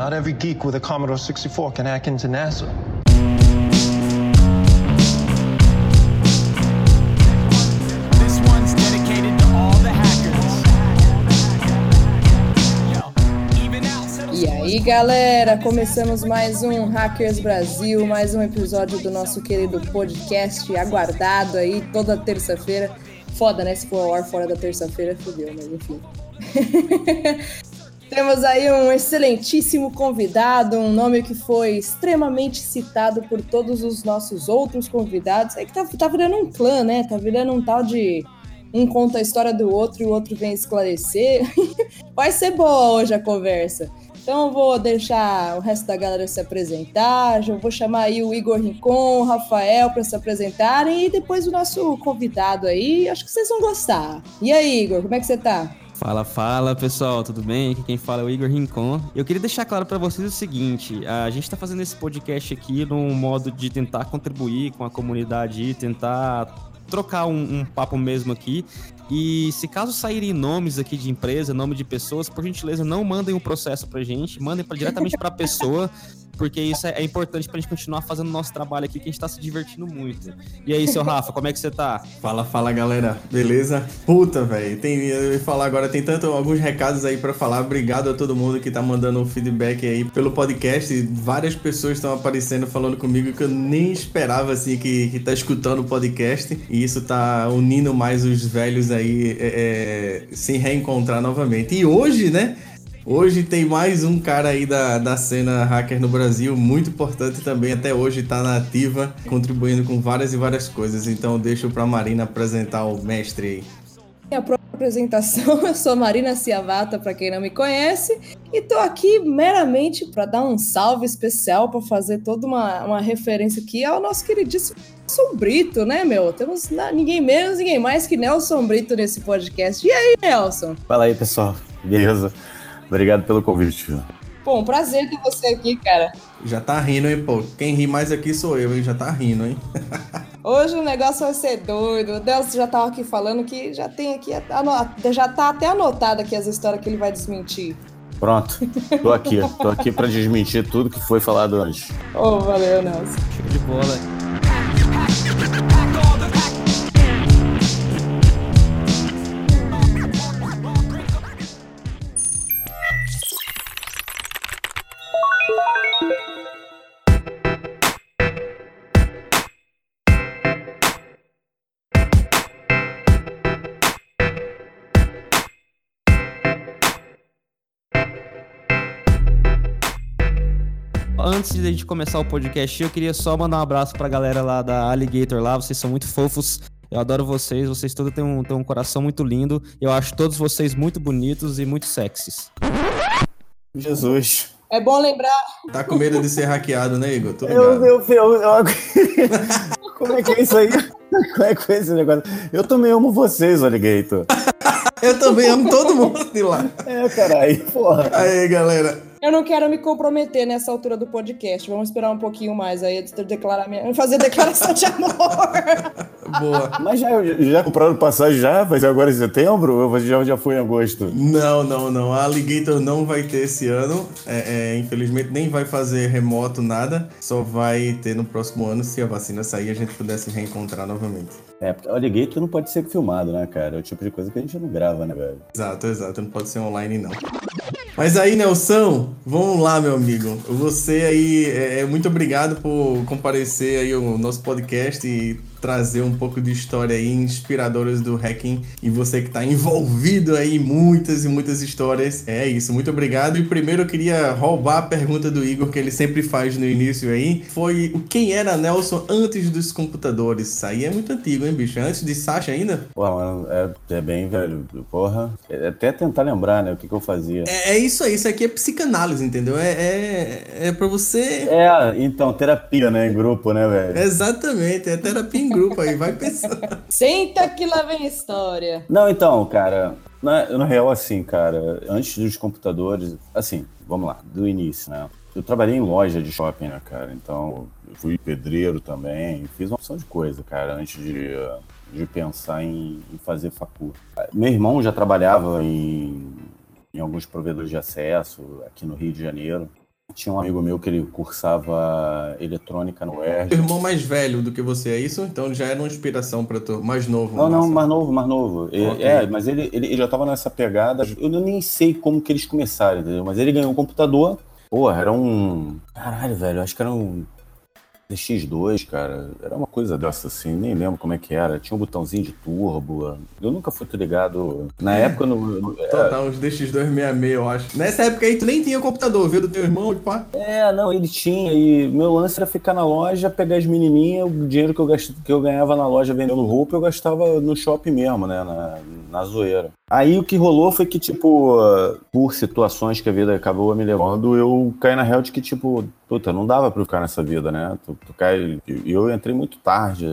Not every geek with a Commodore 64 can hack into NASA. This one's dedicated to all the hackers. Yo, even out settles E aí, galera, começamos mais um Hackers Brasil, mais um episódio do nosso querido podcast aguardado aí toda terça-feira. Foda, né? Se for ao ar fora da terça-feira, fodeu, mas enfim. Temos aí um excelentíssimo convidado, um nome que foi extremamente citado por todos os nossos outros convidados. É que tá, tá virando um clã, né? Tá virando um tal de um conta a história do outro e o outro vem esclarecer. Vai ser boa hoje a conversa. Então eu vou deixar o resto da galera se apresentar. Já vou chamar aí o Igor Rincon, o Rafael para se apresentarem e depois o nosso convidado aí. Acho que vocês vão gostar. E aí, Igor, como é que você tá? Fala, fala pessoal, tudo bem? Aqui quem fala é o Igor Rincon. Eu queria deixar claro para vocês o seguinte: a gente está fazendo esse podcast aqui num modo de tentar contribuir com a comunidade tentar trocar um, um, papo mesmo aqui. E se caso saírem nomes aqui de empresa, nome de pessoas, por gentileza, não mandem um processo pra gente, mandem pra, diretamente pra pessoa, porque isso é, é importante pra gente continuar fazendo nosso trabalho aqui, que a gente tá se divertindo muito. E aí, seu Rafa, como é que você tá? Fala, fala galera, beleza? Puta, velho, tem eu ia falar agora, tem tanto alguns recados aí para falar. Obrigado a todo mundo que tá mandando feedback aí pelo podcast. Várias pessoas estão aparecendo falando comigo que eu nem esperava assim que, que tá escutando o podcast. E isso tá unindo mais os velhos aí é, é, se reencontrar novamente. E hoje, né? Hoje tem mais um cara aí da, da cena hacker no Brasil, muito importante também, até hoje está na ativa, contribuindo com várias e várias coisas. Então deixo para a Marina apresentar o mestre aí. Minha própria apresentação, eu sou Marina Ciavata, para quem não me conhece, e tô aqui meramente para dar um salve especial, para fazer toda uma, uma referência aqui ao nosso queridíssimo Nelson Brito, né, meu? Temos ninguém menos, ninguém mais que Nelson Brito nesse podcast. E aí, Nelson? Fala aí, pessoal. Beleza? Obrigado pelo convite. Bom, prazer ter você aqui, cara. Já tá rindo, hein, pô? Quem ri mais aqui sou eu, hein? Já tá rindo, hein? Hoje o negócio vai ser doido. O Delcio já tava aqui falando que já tem aqui, já tá até anotado aqui as histórias que ele vai desmentir. Pronto, tô aqui. tô aqui pra desmentir tudo que foi falado antes. Oh, valeu, Nelson. Show de bola. Antes de a gente começar o podcast, eu queria só mandar um abraço pra galera lá da Alligator lá, vocês são muito fofos. Eu adoro vocês, vocês todos têm um, têm um coração muito lindo. Eu acho todos vocês muito bonitos e muito sexys. Jesus. É bom lembrar. Tá com medo de ser hackeado, né, Igor? Tô eu, eu, eu, eu, Como é que é isso aí? Como é que é esse negócio? Eu também amo vocês, Alligator. eu também amo todo mundo de lá. É, caralho, porra. Aí, galera. Eu não quero me comprometer nessa altura do podcast. Vamos esperar um pouquinho mais aí antes de declarar minha... fazer declaração de amor. Boa. Mas já, já compraram passagem já? Vai ser agora em setembro ou já, já foi em agosto? Não, não, não. A Alligator não vai ter esse ano. É, é, infelizmente nem vai fazer remoto nada. Só vai ter no próximo ano se a vacina sair e a gente puder se reencontrar novamente. É, porque o Alligator não pode ser filmado, né, cara? É o tipo de coisa que a gente não grava, né, velho? Exato, exato. Não pode ser online, não. Mas aí, Nelson, vamos lá, meu amigo. Você aí, é, muito obrigado por comparecer aí ao nosso podcast e trazer um pouco de história aí inspiradoras do hacking e você que está envolvido aí em muitas e muitas histórias. É isso, muito obrigado. E primeiro eu queria roubar a pergunta do Igor que ele sempre faz no início aí. Foi o quem era Nelson antes dos computadores? Isso aí é muito antigo, hein, bicho? Antes de Sasha ainda? Pô, mano, é, é bem velho. Porra. É até tentar lembrar, né, o que, que eu fazia. É, é, isso aí, isso aqui é psicanálise, entendeu? É, é, é pra você. É, então, terapia, né, em grupo, né, velho? Exatamente, é terapia em grupo aí, vai pensando. Senta que lá vem história. Não, então, cara, na, na real, assim, cara, antes dos computadores, assim, vamos lá, do início, né? Eu trabalhei em loja de shopping, né, cara? Então, eu fui pedreiro também, fiz uma opção de coisa, cara, antes de, de pensar em, em fazer facu. Meu irmão já trabalhava em, em alguns provedores de acesso aqui no Rio de Janeiro. Tinha um amigo meu que ele cursava eletrônica no UERJ. Irmão mais velho do que você, é isso? Então já era uma inspiração pra tu. Mais novo. Não, não, mais novo, mais novo. É, Ok. É, mas ele, ele, ele já tava nessa pegada. Eu nem sei como que eles começaram, entendeu? Mas ele ganhou um computador. Porra, era um. Caralho, velho, acho que era um. DX2, cara. Era uma coisa dessa assim, nem lembro como é que era. Tinha um botãozinho de turbo. Eu nunca fui ligado. Na época, no, no- Total, uns DX266, eu acho. Nessa época aí, tu nem tinha computador, viu? Do teu irmão, pá. É, não, ele tinha. E meu lance era ficar na loja, pegar as menininhas, o dinheiro que eu, que eu ganhava na loja vendendo roupa, eu gastava no shopping mesmo, né? Na, na zoeira. Aí o que rolou foi que, tipo, por situações que a vida acabou me levando, eu caí na real de que, tipo, puta, não dava pra eu ficar nessa vida, né? Tu, tu cai. E eu entrei muito tarde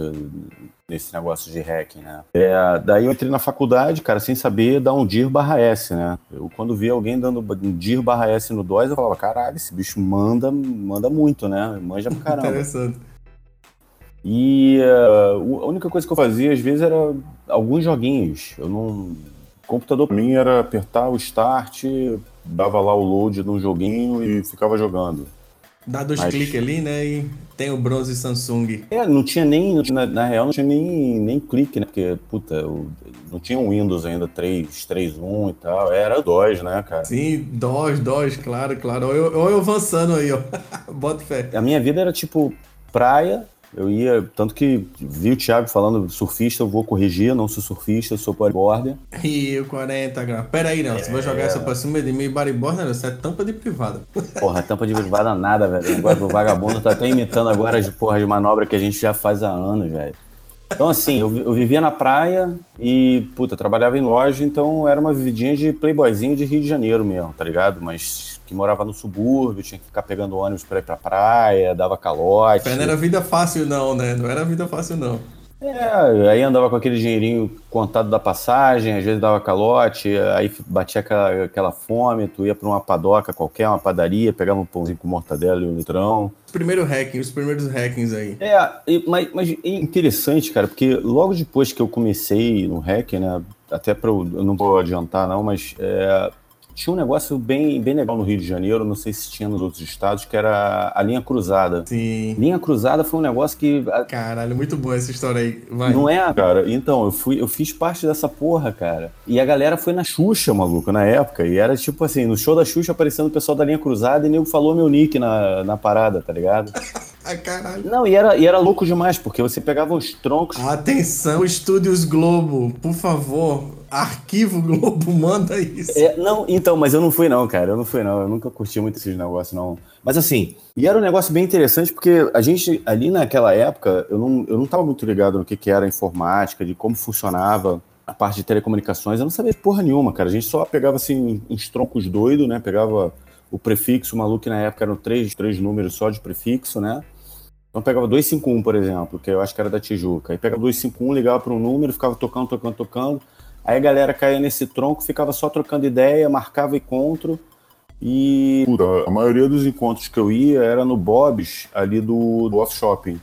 nesse negócio de hacking, né? É, daí eu entrei na faculdade, cara, sem saber dar um dir barra S, né? Eu, quando vi alguém dando um dir barra S no DOS, eu falava, caralho, esse bicho manda, manda muito, né? Manja pra caramba. Interessante. E uh, a única coisa que eu fazia, às vezes, era alguns joguinhos. Eu não. O computador pra mim era apertar o start, dava lá o load num joguinho e ficava jogando. Dá dois Mas- cliques ali, né? E tem o bronze Samsung. É, não tinha nem, na, na real, não tinha nem, nem clique, né? Porque, puta, eu- não tinha um Windows ainda 3, 3.1 e tal. Era DOS, né, cara? Sim, DOS, DOS, claro, claro. Olha eu, eu avançando aí, ó. Bota fé. A minha vida era tipo praia. Eu ia, tanto que vi o Thiago falando surfista, eu vou corrigir, não sou surfista, eu sou bodyboarder. Rio 40 graus. Pera aí, Nelson. Vou jogar essa pra cima de mim. Bodyboard, né? Isso é tampa de privada. Porra, tampa de privada nada, velho. O negócio do vagabundo tá até imitando agora as porra de manobra que a gente já faz há anos, velho. Então, assim, eu, eu vivia na praia e, puta, trabalhava em loja, então era uma vividinha de playboyzinho de Rio de Janeiro mesmo, tá ligado? Mas que morava no subúrbio, tinha que ficar pegando ônibus pra ir pra praia, dava calote. Pé não era vida fácil, não, né? Não era vida fácil, não. É, aí andava com aquele dinheirinho contado da passagem, às vezes dava calote, aí batia aquela, aquela fome, tu ia pra uma padoca qualquer, uma padaria, pegava um pãozinho com mortadela e um litrão. Os primeiros hackings, os primeiros hackings aí. É, mas, mas é interessante, cara, porque logo depois que eu comecei no hack, né, até para eu não vou adiantar não, mas é, tinha um negócio bem, bem legal no Rio de Janeiro, não sei se tinha nos outros estados, que era a linha cruzada. Sim. Linha cruzada foi um negócio que Caralho, muito boa essa história aí. Vai. não é, cara. Então, eu fui, eu fiz parte dessa porra, cara. E a galera foi na Xuxa, maluco, na época. E era tipo assim, no show da Xuxa aparecendo o pessoal da linha cruzada e nego falou meu nick na, na parada, tá ligado? Caralho. Não, e era, e era louco demais, porque você pegava os troncos. Atenção, Estúdios Globo, por favor. Arquivo Globo, manda isso. É, não, então, mas eu não fui não, cara. Eu não fui não. Eu nunca curti muito esses negócios, não. Mas assim, e era um negócio bem interessante, porque a gente, ali naquela época, eu não, eu não tava muito ligado no que, que era informática, de como funcionava a parte de telecomunicações. Eu não sabia porra nenhuma, cara. A gente só pegava, assim, uns troncos doidos, né? Pegava o prefixo, o maluco, que na época eram três, três números só de prefixo, né? Então pegava 251, por exemplo, que eu acho que era da Tijuca. Aí pegava 251, ligava para um número, ficava tocando, tocando, tocando. Aí a galera caía nesse tronco, ficava só trocando ideia, marcava encontro. E a maioria dos encontros que eu ia era no Bob's, ali do, do Off Shopping.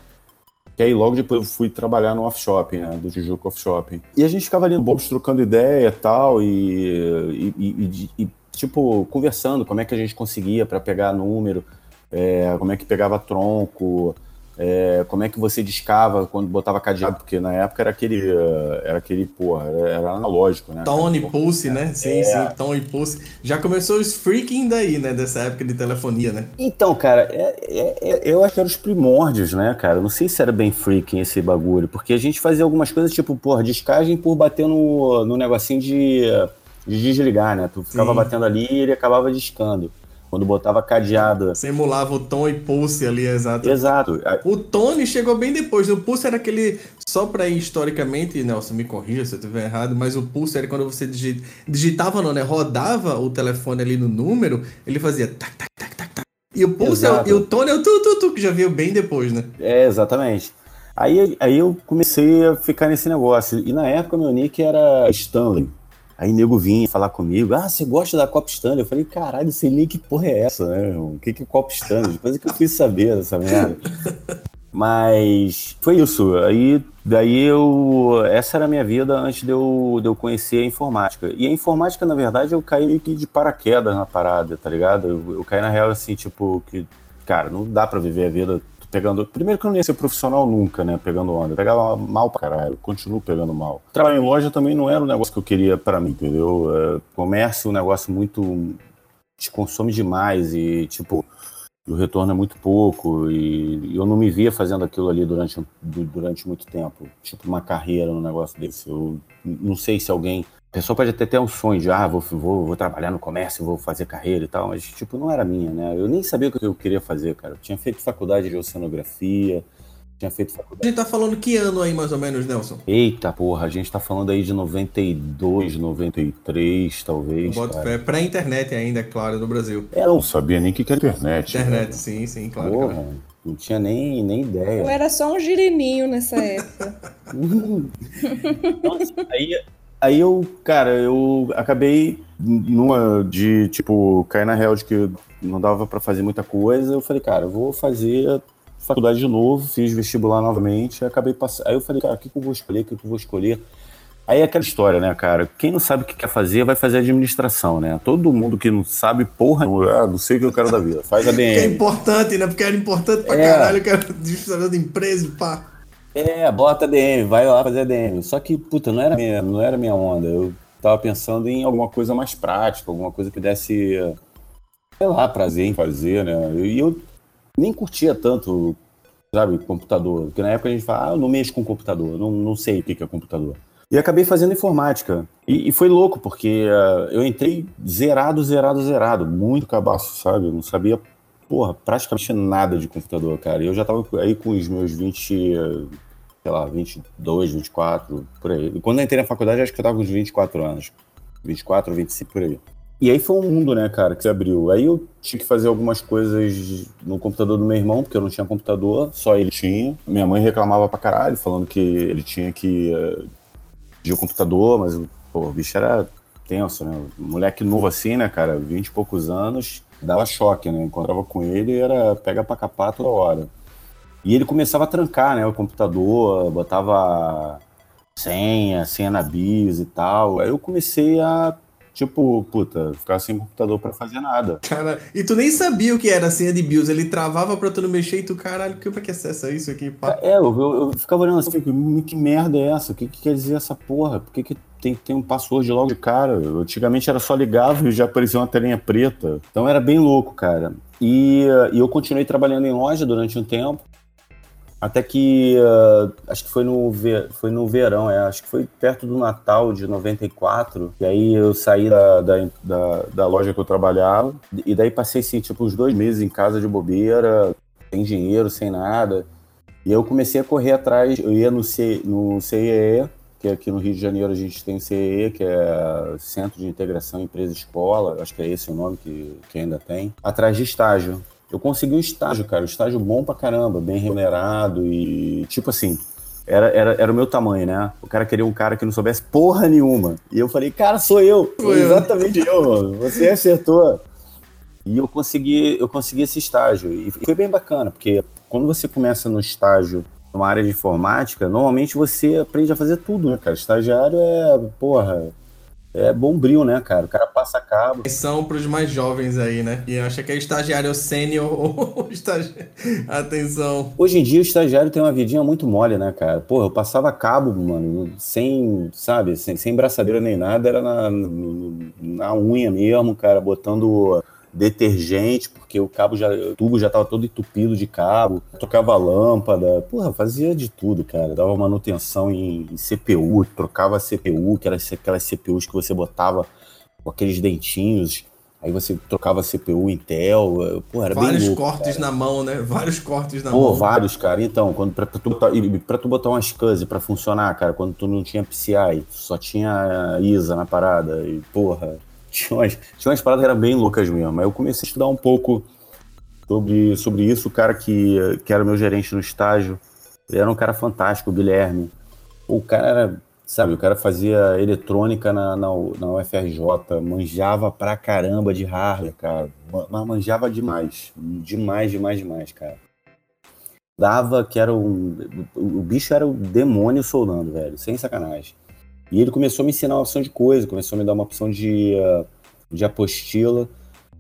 Que aí logo depois eu fui trabalhar no Off Shopping, né? Do Tijuca Off Shopping. E a gente ficava ali no Bob's trocando ideia e tal, e, e, e- e, tipo, conversando como é que a gente conseguia para pegar número, é, como é que pegava tronco, é, como é que você discava quando botava cadeado, porque na época era aquele, eh, era aquele, porra, era, era analógico, né? Tone Pulse, né? Sim, É. sim, Tone Pulse. Já começou os freaking daí, né? Dessa época de telefonia, né? Então, cara, é- é- é- eu acho que eram os primórdios, né, cara? Não sei se era bem freaking esse bagulho, porque a gente fazia algumas coisas tipo, porra, descagem por bater no, no negocinho de, de desligar, né? Tu ficava Sim. batendo ali e ele acabava discando. Quando botava cadeado. Você emulava o Tom e Pulse ali, exato. Exato. O Tone chegou bem depois. O Pulse era aquele. Só pra ir historicamente, Nelson, me corrija se eu estiver errado, mas o Pulse era quando você digi- digitava, não, né? Rodava o telefone ali no número, ele fazia tac, tac, tac, tac, tac. E o Pulse é e o Tone é o tu, tu, tu, que já veio bem depois, né? É, exatamente. Aí, aí eu comecei a ficar nesse negócio. E na época meu nick era Stanley. Aí nego vinha falar comigo, ah, você gosta da Copa Stanley? Eu falei, caralho, sei nem que porra é essa, né? O que que é Copa Stanley? Depois é que eu fui saber dessa merda. Mas foi isso. Aí, daí eu. Essa era a minha vida antes de eu, de eu conhecer a informática. E a informática, na verdade, eu caí meio que de paraquedas na parada, tá ligado? Eu, eu caí na real assim, tipo, que, cara, não dá pra viver a vida pegando. Primeiro que eu não ia ser profissional nunca, né? Pegando onda. Pegava mal pra caralho, continuo pegando mal. Trabalhar em loja também não era um negócio que eu queria pra mim, entendeu? É, comércio é um negócio muito. te consome demais e, tipo o retorno é muito pouco e eu não me via fazendo aquilo ali durante, durante muito tempo, tipo uma carreira no negócio desse. Eu não sei se alguém, a pessoa pode até ter um sonho de, ah, vou, vou, vou trabalhar no comércio, vou fazer carreira e tal, mas tipo, não era minha, né? Eu nem sabia o que eu queria fazer, cara. Eu tinha feito faculdade de oceanografia, tinha feito faculdade. A gente tá falando que ano aí, mais ou menos, Nelson? Eita porra, a gente tá falando aí de 92, 93, talvez. Bota fé. Pré-internet ainda, é claro, no Brasil. Eu não sabia nem o que era internet. Internet, sim, sim, claro. Porra, claro. não tinha nem, nem ideia. Eu era só um girininho nessa época. Nossa, aí, aí eu, cara, eu acabei numa de, tipo, cair na real de que não dava pra fazer muita coisa. Eu falei, cara, eu vou fazer faculdade de novo, fiz vestibular novamente, acabei passando. Aí eu falei, cara, o que, que eu vou escolher? O que, que eu vou escolher? Aí é aquela história, né, cara? Quem não sabe o que quer fazer, vai fazer administração, né? Todo mundo que não sabe, porra, ah, não sei o que eu quero da vida. Faz ADM. Porque é importante, né? Porque era importante pra É. caralho, que era administrador de empresa, pá. É, bota ADM, vai lá fazer ADM. Só que, puta, não era minha, não era minha onda. Eu tava pensando em alguma coisa mais prática, alguma coisa que desse, sei lá, prazer em fazer, né? E eu nem curtia tanto, sabe, computador. Porque na época a gente fala, ah, eu não mexo com computador, não, não sei o que é computador. E acabei fazendo informática. E, e foi louco, porque ah, eu entrei zerado, zerado, zerado. Muito cabaço, sabe? Eu não sabia, porra, praticamente nada de computador, cara. E eu já tava aí com os meus 20, ah, sei lá, 22, 24, por aí. E quando eu entrei na faculdade, acho que eu tava com uns 24 anos. 24, 25, por aí. E aí foi um mundo, né, cara, que se abriu. Aí eu tinha que fazer algumas coisas no computador do meu irmão, porque eu não tinha computador, só ele tinha. Minha mãe reclamava pra caralho, falando que ele tinha que eh, pedir o computador, mas pô, o bicho era tenso, né? Moleque novo assim, né, cara, 20 e poucos anos, dava choque, né? Encontrava com ele era pega pra capar toda hora. E ele começava a trancar, né, o computador, botava senha, senha na BIOS e tal. Aí eu comecei a, tipo, puta, ficar sem computador pra fazer nada. Cara, e tu nem sabia o que era a senha de BIOS. Ele travava pra tu não mexer e tu, caralho, como é que acessa isso aqui, pá? É, eu, eu, eu ficava olhando assim, "Hum, que merda é essa? O que, que quer dizer essa porra? Por que, que tem que ter um password logo de cara? Eu, antigamente era só ligava e já aparecia uma telinha preta. Então era bem louco, cara. E, e eu continuei trabalhando em loja durante um tempo. Até que eh, acho que foi no, foi no verão, é, acho que foi perto do Natal de 94. E aí eu saí da, da, da, da loja que eu trabalhava. E daí passei assim, tipo, uns dois meses em casa de bobeira, sem dinheiro, sem nada. E eu comecei a correr atrás, eu ia no, C, no CIE, que aqui no Rio de Janeiro a gente tem o CIE, que é Centro de Integração Empresa-Escola, acho que é esse o nome que, que ainda tem, atrás de estágio. Eu consegui um estágio, cara, um estágio bom pra caramba, bem remunerado e, tipo assim, era, era, era o meu tamanho, né? O cara queria um cara que não soubesse porra nenhuma. E eu falei, cara, sou eu. Sou. Exatamente eu, mano. Você acertou. E eu consegui, eu consegui esse estágio. E foi bem bacana, porque quando você começa no estágio numa área de informática, normalmente você aprende a fazer tudo, né, cara? Estagiário é, porra, é bombril, né, cara? O cara passa cabo. São pros mais jovens aí, né? E acha que é estagiário sênior ou estagiário. Atenção. Hoje em dia o estagiário tem uma vidinha muito mole, né, cara? Porra, eu passava cabo, mano, sem, sabe, sem, sem braçadeira nem nada, era na, na unha mesmo, cara, botando detergente, porque o cabo já, o tubo já tava todo entupido de cabo, tocava lâmpada, porra, fazia de tudo, cara. Dava manutenção em, em CPU, trocava CPU, que era aquelas CPUs que você botava com aqueles dentinhos, aí você trocava CPU Intel, porra, era bem Vários louco. cortes na mão, né? Vários cortes na Pô, mão. vários, cara. Então, quando pra, pra tu botar, pra tu botar uma SCSI pra funcionar, cara, quando tu não tinha PCI, só tinha ISA na parada, e porra, tinha umas, tinha umas paradas que eram bem loucas mesmo. Aí eu comecei a estudar um pouco sobre, sobre isso. O cara que, que era meu gerente no estágio, ele era um cara fantástico, o Guilherme. O cara era, sabe, o cara fazia eletrônica na, na, na UFRJ, manjava pra caramba de hardware, cara. Ma- Mas manjava demais. Demais, demais, demais, cara. dava que era um. O bicho era o demônio soldando, velho, sem sacanagem. E ele começou a me ensinar uma opção de coisa, começou a me dar uma opção de, uh, de apostila.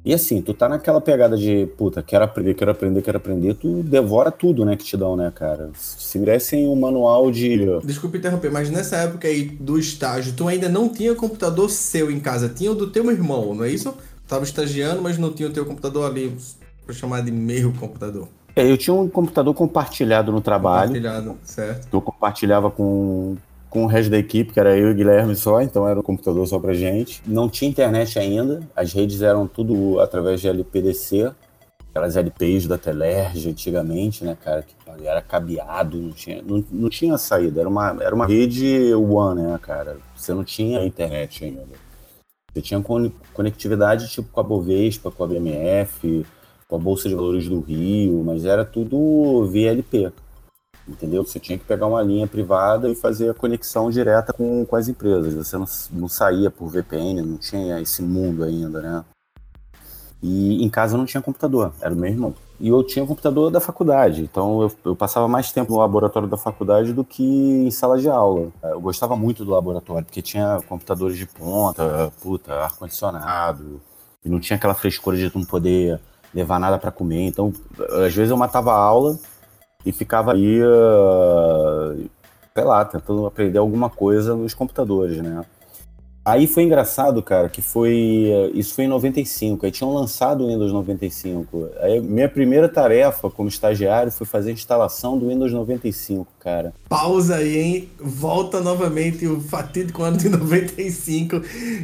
E assim, tu tá naquela pegada de, puta, quero aprender, quero aprender, quero aprender, tu devora tudo, né, que te dão, né, cara? Se me dessem um manual de. Desculpa interromper, mas nessa época aí do estágio, tu ainda não tinha computador seu em casa, tinha o do teu irmão, não é isso? Tava estagiando, mas não tinha o teu computador ali, pra chamar de meio computador. É, eu tinha um computador compartilhado no trabalho. Compartilhado, certo. Eu compartilhava com, com o resto da equipe, que era eu e o Guilherme só, então era um computador só pra gente. Não tinha internet ainda, as redes eram tudo através de LPDC, aquelas LPs da Telerge antigamente, né, cara, que era cabeado, não tinha, não, não tinha saída, era uma, era uma rede One, né, cara, você não tinha internet ainda. Você tinha con- conectividade tipo com a Bovespa, com a BMF, com a Bolsa de Valores do Rio, mas era tudo VLP entendeu? Você tinha que pegar uma linha privada e fazer a conexão direta com, com as empresas. Você não, não saía por VPN, não tinha esse mundo ainda, né? E em casa não tinha computador, era o meu irmão. E eu tinha computador da faculdade, então eu, eu passava mais tempo no laboratório da faculdade do que em sala de aula. Eu gostava muito do laboratório, porque tinha computadores de ponta, puta, ar-condicionado, e não tinha aquela frescura de não poder levar nada para comer. Então, às vezes eu matava a aula e ficava aí, uh, sei lá, tentando aprender alguma coisa nos computadores, né? Aí foi engraçado, cara, que foi. Isso foi em 95, aí tinham lançado o Windows 95. Aí minha primeira tarefa como estagiário foi fazer a instalação do Windows 95, cara. Pausa aí, hein? Volta novamente o fatídico ano de 95,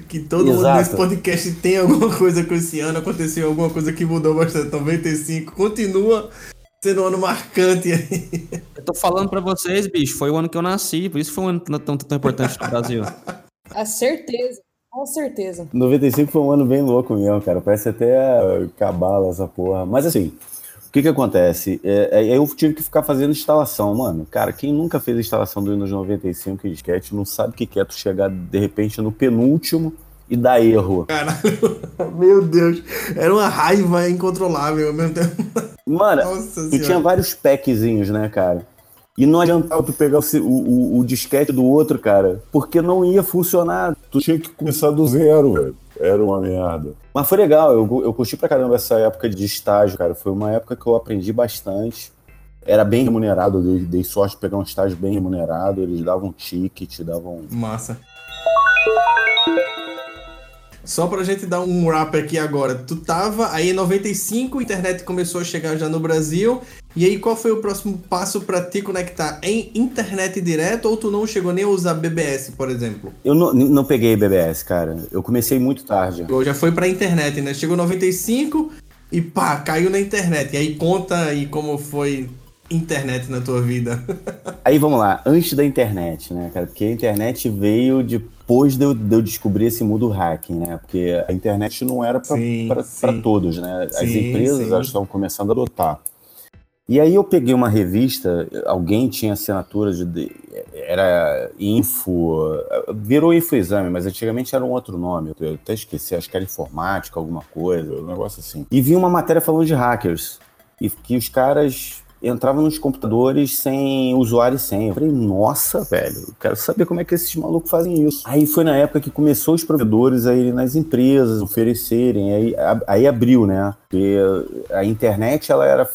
que todo mundo Exato. nesse podcast tem alguma coisa com esse ano, aconteceu alguma coisa que mudou bastante. 95 continua sendo um ano marcante aí. Eu tô falando pra vocês, bicho, foi o ano que eu nasci, por isso foi um ano tão, tão importante no Brasil. A certeza, com certeza. 95 foi um ano bem louco mesmo, cara. Parece até cabala essa porra. Mas assim, o que que acontece? É, é, eu tive que ficar fazendo instalação, mano. Cara, quem nunca fez a instalação do Windows 95 e disquete não sabe o que que é tu chegar de repente no penúltimo e dar erro. Caralho, meu Deus. Era uma raiva incontrolável ao mesmo tempo. Mano, Nossa senhora. tinha vários packzinhos, né, cara? E não adiantava tu pegar o, o- o disquete do outro, cara, porque não ia funcionar. Tu tinha que começar do zero, velho. Era uma merda. Mas foi legal, eu, eu curti pra caramba essa época de estágio, cara. Foi uma época que eu aprendi bastante. Era bem remunerado, eu dei, dei sorte de pegar um estágio bem remunerado. Eles davam ticket, davam. Massa. Só pra gente dar um wrap aqui agora. Tu tava aí em 95, a internet começou a chegar já no Brasil. E aí, qual foi o próximo passo pra te conectar em internet direto? Ou tu não chegou nem a usar BBS, por exemplo? Eu não, não peguei BBS, cara. Eu comecei muito tarde. Ou já foi pra internet, né? Chegou 95 e pá, caiu na internet. E aí, conta aí como foi internet na tua vida. Aí vamos lá, antes da internet, né, cara? Porque a internet veio depois de eu, de eu descobrir esse mundo hacking, né? Porque a internet não era para todos, né? As Sim, empresas sim. estavam começando a adotar. E aí eu peguei uma revista, alguém tinha assinatura de. era Info. Virou Info Exame, mas antigamente era um outro nome. Eu até esqueci, acho que era informática, alguma coisa, um negócio assim. E vi uma matéria falando de hackers. E que os caras entravam nos computadores sem usuário e senha. Eu falei, nossa, velho, eu quero saber como é que esses malucos fazem isso. Aí foi na época que começou os provedores a irem nas empresas oferecerem, aí, aí abriu, né? Porque a internet, ela era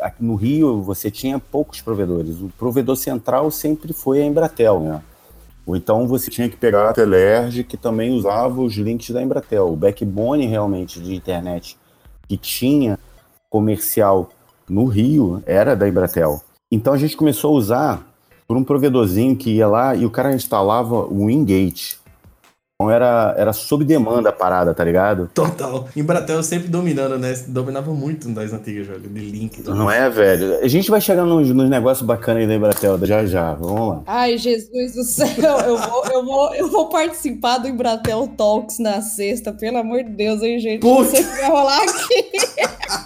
aqui no Rio você tinha poucos provedores. O provedor central sempre foi a Embratel, né? Ou então você tinha que pegar a Telerge, que também usava os links da Embratel. O backbone realmente de internet que tinha comercial no Rio era da Embratel. Então a gente começou a usar por um provedorzinho que ia lá e o cara instalava o Wingate. Então era, era sob demanda a parada, tá ligado? Total. Embratel sempre dominando, né? Dominava muito das antigas, velho, de link. tudo. Não é, velho? A gente vai chegar nos, nos negócios bacanas aí da Embratel já já. Vamos lá. Ai, Jesus do céu, eu vou, eu vou, eu vou participar do Embratel Talks na sexta, pelo amor de Deus, hein, gente? Não Puta. sei o que vai rolar aqui.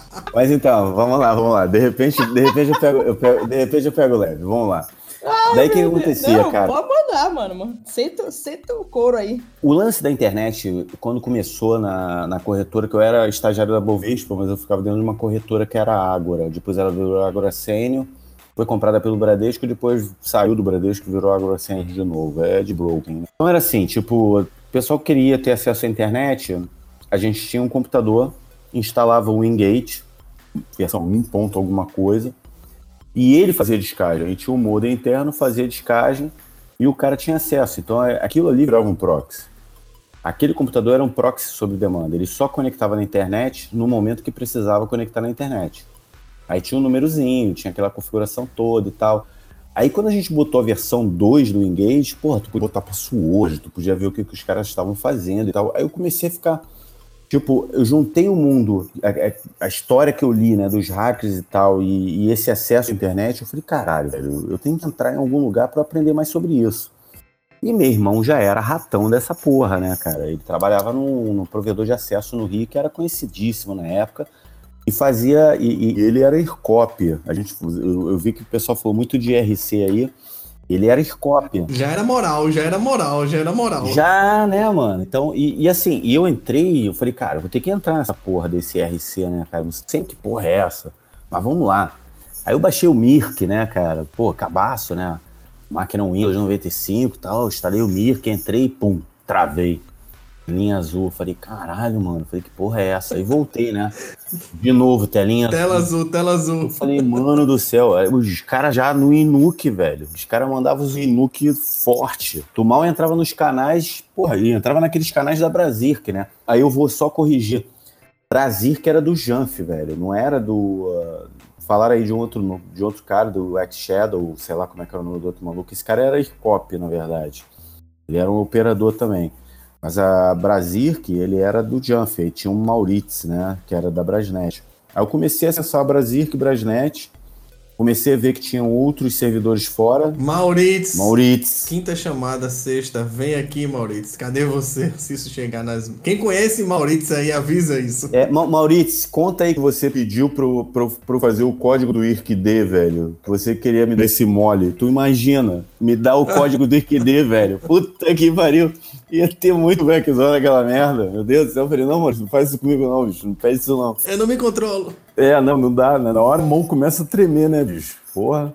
Mas então, vamos lá, vamos lá. De repente, de repente eu pego, eu pego- de repente eu pego leve. Vamos lá. Daí o que acontecia, Não, cara? pode mandar, mano. mano. Senta, senta o couro aí. O lance da internet, quando começou na, na corretora, que eu era estagiário da Bovespa, mas eu ficava dentro de uma corretora que era a Ágora. Depois ela virou a Ágora Sênior. foi comprada pelo Bradesco e depois saiu do Bradesco e virou a AgroSense de novo. É de broken. né? Então era assim, tipo, o pessoal que queria ter acesso à internet, a gente tinha um computador, instalava o Wingate, versão 1 ponto alguma coisa, e ele fazia descagem. A gente tinha um modem interno, fazia descagem e o cara tinha acesso. Então é- aquilo ali virava um proxy. Aquele computador era um proxy sob demanda. Ele só conectava na internet no momento que precisava conectar na internet. Aí tinha um númerozinho, tinha aquela configuração toda e tal. Aí quando a gente botou a versão 2 do Engage, porra, tu podia botar password, tu podia ver o que, que os caras estavam fazendo e tal. Aí eu comecei a ficar. Tipo, eu juntei o mundo, a, a- história que eu li, né, dos hackers e tal, e, e esse acesso à internet, eu falei, caralho, velho, eu tenho que entrar em algum lugar para aprender mais sobre isso. E meu irmão já era ratão dessa porra, né, cara? Ele trabalhava num, num provedor de acesso no Rio que era conhecidíssimo na época e fazia. E, e ele era IRCOP. A gente, eu, eu vi que o pessoal falou muito de RC aí. Ele era IRCOP. Já era moral, já era moral, já era moral. Já, né, mano? Então, e, e assim, e eu entrei, eu falei, cara, eu vou ter que entrar nessa porra desse RC, né, cara? Não sei que porra é essa, mas vamos lá. Aí eu baixei o Mirk, né, cara? Pô, cabaço, né? Máquina Windows 95 e tal, instalei o Mirk, entrei, pum, travei. Linha azul, falei, caralho, mano, falei, que porra é essa? Aí voltei, né? De novo, telinha Tela azul, tela azul. eu falei, mano do céu, os caras já no Inuk, velho. Os caras mandavam os Inuk forte. Tu mal entrava nos canais, porra, e entrava naqueles canais da Brasirk, né? Aí eu vou só corrigir. Brasirk era do Janf, velho, não era do. Uh, falaram aí de um outro, de outro cara, do X-Shadow, sei lá como é que era o nome do outro maluco. Esse cara era IRCOP, na verdade. Ele era um operador também. Mas a Brasirk, ele era do Janf, aí tinha um Mauritz, né, que era da Brasnet. Aí eu comecei a acessar a Brasirk, Brasnet, comecei a ver que tinham outros servidores fora. Maurício. Mauritz. Quinta chamada, sexta. Vem aqui, Maurício. Cadê você? Se isso chegar nas. Quem conhece Maurício aí, avisa isso. É, Ma- Mauritz, conta aí que você pediu pro, pro, pro fazer o código do IRCD, velho. Que você queria me dar esse mole. Tu imagina, me dá o código do IRCD, velho. Puta que pariu. Ia ter muito backzone naquela merda. Meu Deus do céu. Eu falei, não, Maurício, não faz isso comigo não, bicho. Não pede isso não. Eu não me controlo. É, não, não dá, né? Na hora a mão começa a tremer, né, bicho? Porra.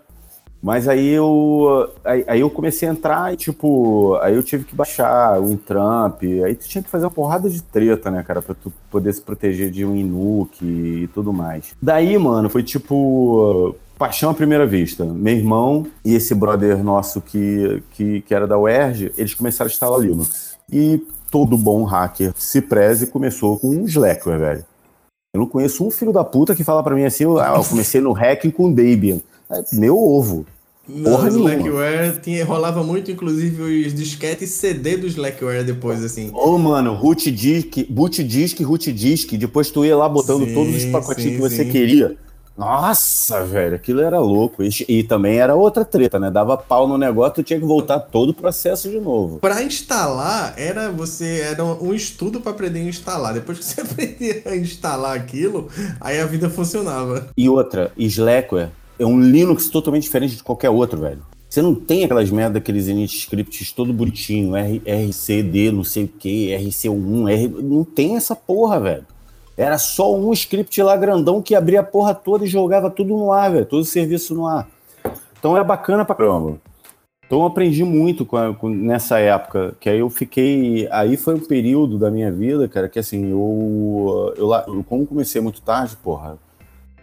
Mas aí eu, aí, aí eu comecei a entrar e, tipo, aí eu tive que baixar o Intramp, aí tu tinha que fazer uma porrada de treta, né, cara, pra tu poder se proteger de um Inuk e tudo mais. Daí, mano, foi tipo, paixão à primeira vista. Meu irmão e esse brother nosso que, que, que era da UERJ, eles começaram a instalar Linux. E todo bom hacker se preze começou com um Slackware, velho. Eu não conheço um filho da puta que fala pra mim assim, ah, eu comecei no hacking com Debian. É, Meu ovo. Porra no nenhuma. Slackware tinha, rolava muito, inclusive, os disquetes CD do Slackware depois, assim. Ô, mano, root disk, boot disk, root disk. Depois tu ia lá botando Sim, todos os pacotinhos sim, que você sim. queria. Nossa, velho, aquilo era louco. E, e também era outra treta, né? Dava pau no negócio, tu tinha que voltar todo o processo de novo. Pra instalar, era você era um estudo pra aprender a instalar. Depois que você aprendia a instalar aquilo, aí a vida funcionava. E outra, Slackware é um Linux totalmente diferente de qualquer outro, velho. Você não tem aquelas merda, aqueles init scripts todo bonitinho, R, RCD, não sei o que, RC1, R... não tem essa porra, velho. Era só um script lá grandão que abria a porra toda e jogava tudo no ar, velho, todo o serviço no ar. Então era bacana pra caramba. Então eu aprendi muito com a- com- nessa época, que aí eu fiquei. Aí foi um período da minha vida, cara, que assim, eu, eu, eu como comecei muito tarde, porra,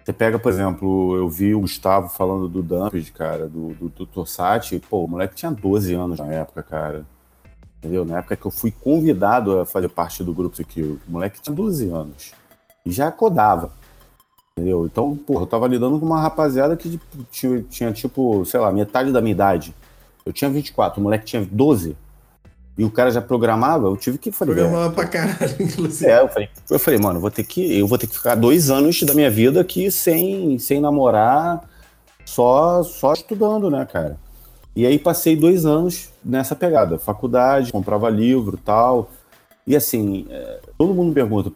você pega, por exemplo, eu vi o Gustavo falando do Dumped, cara, do, do, do Torsati. Pô, o moleque tinha 12 anos na época, cara. Entendeu? Na época que eu fui convidado a fazer parte do grupo Secure. O moleque tinha 12 anos. E já codava. Entendeu? Então, porra, eu tava lidando com uma rapaziada que tipo, tinha, tinha, tipo, sei lá, metade da minha idade. Eu tinha 24, o moleque tinha 12. E o cara já programava, eu tive que fazer. Programava pra caralho, inclusive. É, eu falei, eu falei, mano, eu vou ter que, eu vou ter que ficar dois anos da minha vida aqui sem, sem namorar, só, só estudando, né, cara? E aí passei dois anos nessa pegada, faculdade, comprava livro e tal. E assim, é, todo mundo me pergunta,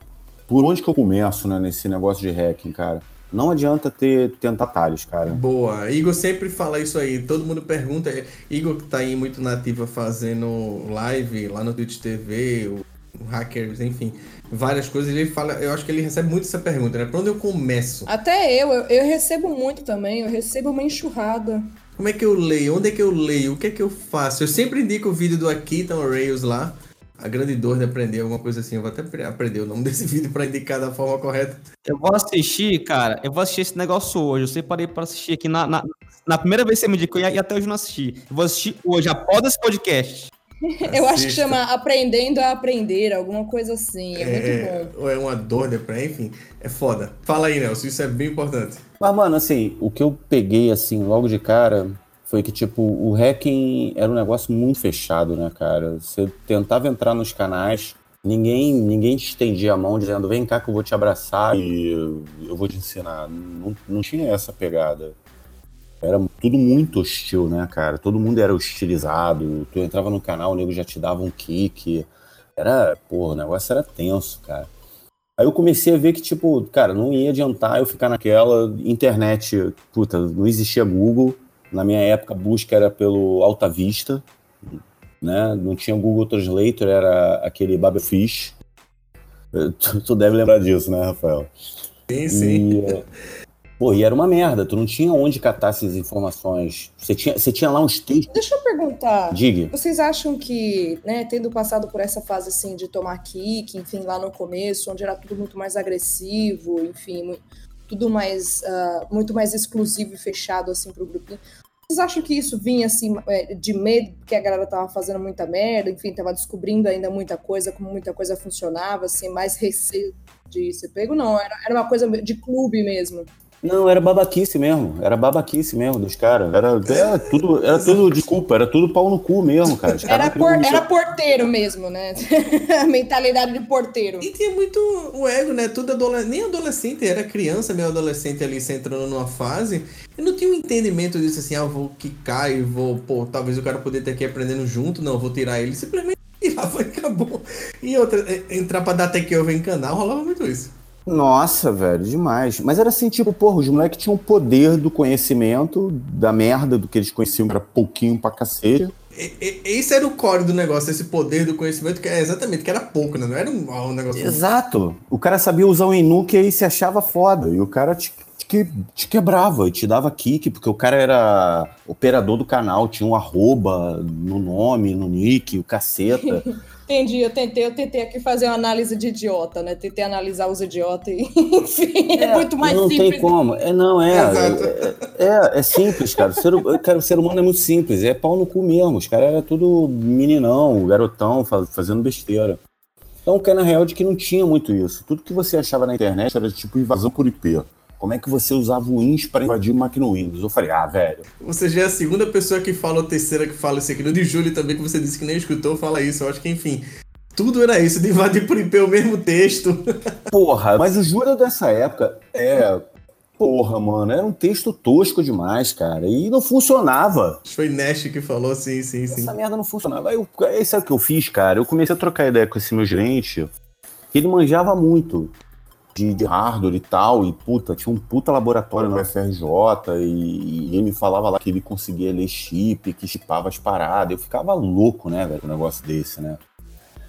por onde que eu começo, né, nesse negócio de hacking, cara? Não adianta ter tentar atalhos, cara. Boa. Igor sempre fala isso aí. Todo mundo pergunta. Igor que tá aí muito nativa fazendo live lá no Twitch TV, o hackers, enfim, várias coisas. Ele fala, eu acho que ele recebe muito essa pergunta, né? Pra onde eu começo? Até eu, eu, eu recebo muito também, eu recebo uma enxurrada. Como é que eu leio? Onde é que eu leio? O que é que eu faço? Eu sempre indico o vídeo do Akitan Rails lá. A grande dor de aprender alguma coisa assim. Eu vou até apre- aprender o nome desse vídeo pra indicar da forma correta. Eu vou assistir, cara, eu vou assistir esse negócio hoje. Eu separei pra assistir aqui na, na, na primeira vez que você me indicou e até hoje eu não assisti. Eu vou assistir hoje, após esse podcast. Eu acho que chama Aprendendo a Aprender, alguma coisa assim. É, muito bom. ou é uma dor de aprender, enfim. É foda. Fala aí, Nelson. Isso é bem importante. Mas, mano, assim, o que eu peguei, assim, logo de cara, foi que, tipo, o hacking era um negócio muito fechado, né, cara? Você tentava entrar nos canais, ninguém, ninguém te estendia a mão dizendo, vem cá que eu vou te abraçar e eu vou te ensinar. Não, não tinha essa pegada. Era tudo muito hostil, né, cara? Todo mundo era hostilizado. Tu entrava no canal, o nego já te dava um kick. Era, porra, o negócio era tenso, cara. Aí eu comecei a ver que, tipo, cara, não ia adiantar eu ficar naquela internet. Puta, não existia Google. Na minha época, a busca era pelo Alta Vista, né? Não tinha Google Translator, era aquele Babelfish. Eh, Tu, tu deve lembrar disso, né, Rafael? Sim, sim. E, eh, pô, e era uma merda. Tu não tinha onde catar essas informações. Você tinha, você tinha lá uns textos. Deixa eu perguntar. Diga. Vocês acham que, né, tendo passado por essa fase assim de tomar kick, enfim, lá no começo, onde era tudo muito mais agressivo, enfim, tudo mais, ah, muito mais exclusivo e fechado assim pro grupinho. Vocês acham que isso vinha assim é, de medo porque a galera tava fazendo muita merda, enfim, tava descobrindo ainda muita coisa, como muita coisa funcionava, assim, mais receio de ser pego? Não, era, era uma coisa de clube mesmo. Não, era babaquice mesmo. Era babaquice mesmo dos caras. Era, era tudo, era tudo, desculpa, era tudo pau no cu mesmo, cara. Era, por- era porteiro mesmo, né? a mentalidade de porteiro. E tinha muito o ego, né? Tudo adolescente, nem adolescente, era criança, meio adolescente ali, se entrando numa fase. E não tinha um entendimento disso assim, ah, eu vou quicar e vou, pô, talvez o cara poderia ter aqui aprendendo junto, não, eu vou tirar ele. Simplesmente tirava e acabou. E outra, entrar pra dar take over em canal, rolava muito isso. Nossa, velho, demais. Mas era assim, tipo, porra, os moleques tinham o poder do conhecimento, da merda, do que eles conheciam, que era pouquinho pra cacete. Esse era o core do negócio, esse poder do conhecimento, que é exatamente, que era pouco, né? Não era um, um negócio. Exato. O cara sabia usar o Enuke e aí se achava foda. E o cara te, te, te quebrava e te dava kick, porque o cara era operador do canal, tinha um arroba no nome, no nick, o caceta. Entendi, eu tentei, eu tentei aqui fazer uma análise de idiota, né? Tentei analisar os idiotas e, enfim, é, muito mais não simples. tem como. É, não, é. É, é, é simples, cara. O ser, cara. o ser humano é muito simples. É pau no cu mesmo. Os caras eram tudo meninão, garotão, fa- fazendo besteira. Então, cai na real de que não tinha muito isso. Tudo que você achava na internet era tipo invasão por IP. Como é que você usava o INS para invadir máquina Windows? Eu falei, ah, velho. Você já é a segunda pessoa que fala, ou terceira que fala isso aqui. No de Júlio também, que você disse que nem escutou, fala isso. Eu acho que, enfim, tudo era isso, de invadir por IP o mesmo texto. Porra, mas o Jura dessa época é. Porra, mano, era um texto tosco demais, cara. E não funcionava. Foi Nash que falou, sim, sim, sim. Essa merda não funcionava. Aí, eu, aí sabe o que eu fiz, cara? Eu comecei a trocar ideia com esse meu gerente, que ele manjava muito de, de hardware e tal, e puta, tinha um puta laboratório no FRJ, e, e ele me falava lá que ele conseguia ler chip, que chipava as paradas. Eu ficava louco, né, velho, com um negócio desse, né?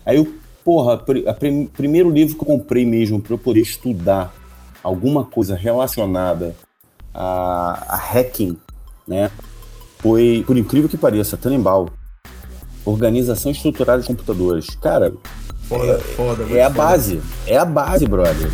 Aí eu, porra, a prim- primeiro livro que eu comprei mesmo pra eu poder estudar alguma coisa relacionada a, a hacking, né? Foi, por incrível que pareça, Tannenbaum. Organização estruturada de computadores. Cara, Foda, foda. muito é a foda. base. É a base, brother.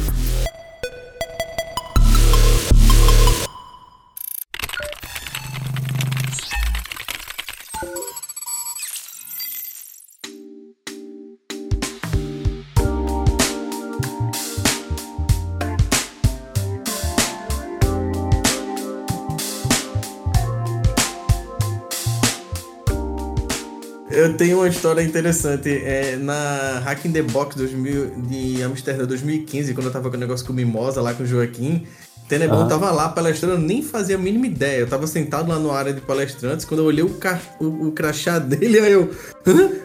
Uma história interessante. É, na Hack in the Box 2000, de Amsterdã 2015, quando eu tava com o negócio com o Mimosa lá com o Joaquim, Tenebon Ah. tava lá palestrando, eu nem fazia a mínima ideia. Eu tava sentado lá na área de palestrantes, quando eu olhei o, ca... o, o crachá dele, aí eu.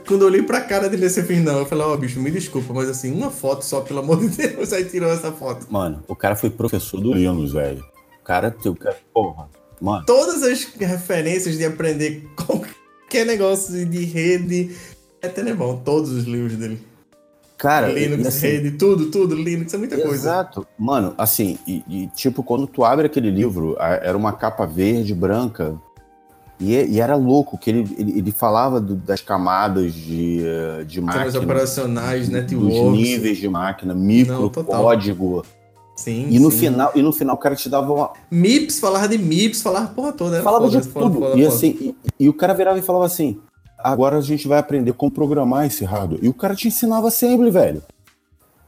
Quando eu olhei pra cara dele, assim, fiz, não. Eu falei, ó, bicho, me desculpa, mas assim, uma foto só, pelo amor de Deus. Aí tirou essa foto. Mano, o cara foi professor do Linus, velho. O cara, o cara, porra. Mano, Todas as referências de aprender qualquer negócio de rede é Tenebon, todos os livros dele. Cara, Linux, assim, rede, tudo, tudo, Linux, é muita coisa. Exato. Mano, assim, e, e, tipo, quando tu abre aquele livro, a- era uma capa verde, branca, e, e era louco, que ele, ele, ele falava do- das camadas de, eh, de máquina, operacionais, dos networks. níveis de máquina, micro, código. Sim, E no, sim. final, e no final o cara te dava uma, MIPS, falava de MIPS, falava porra toda. era falava foda, de foda, tudo. foda, e, assim, e, e o cara virava e falava assim: agora a gente vai aprender como programar esse hardware. E o cara te ensinava assembly, velho.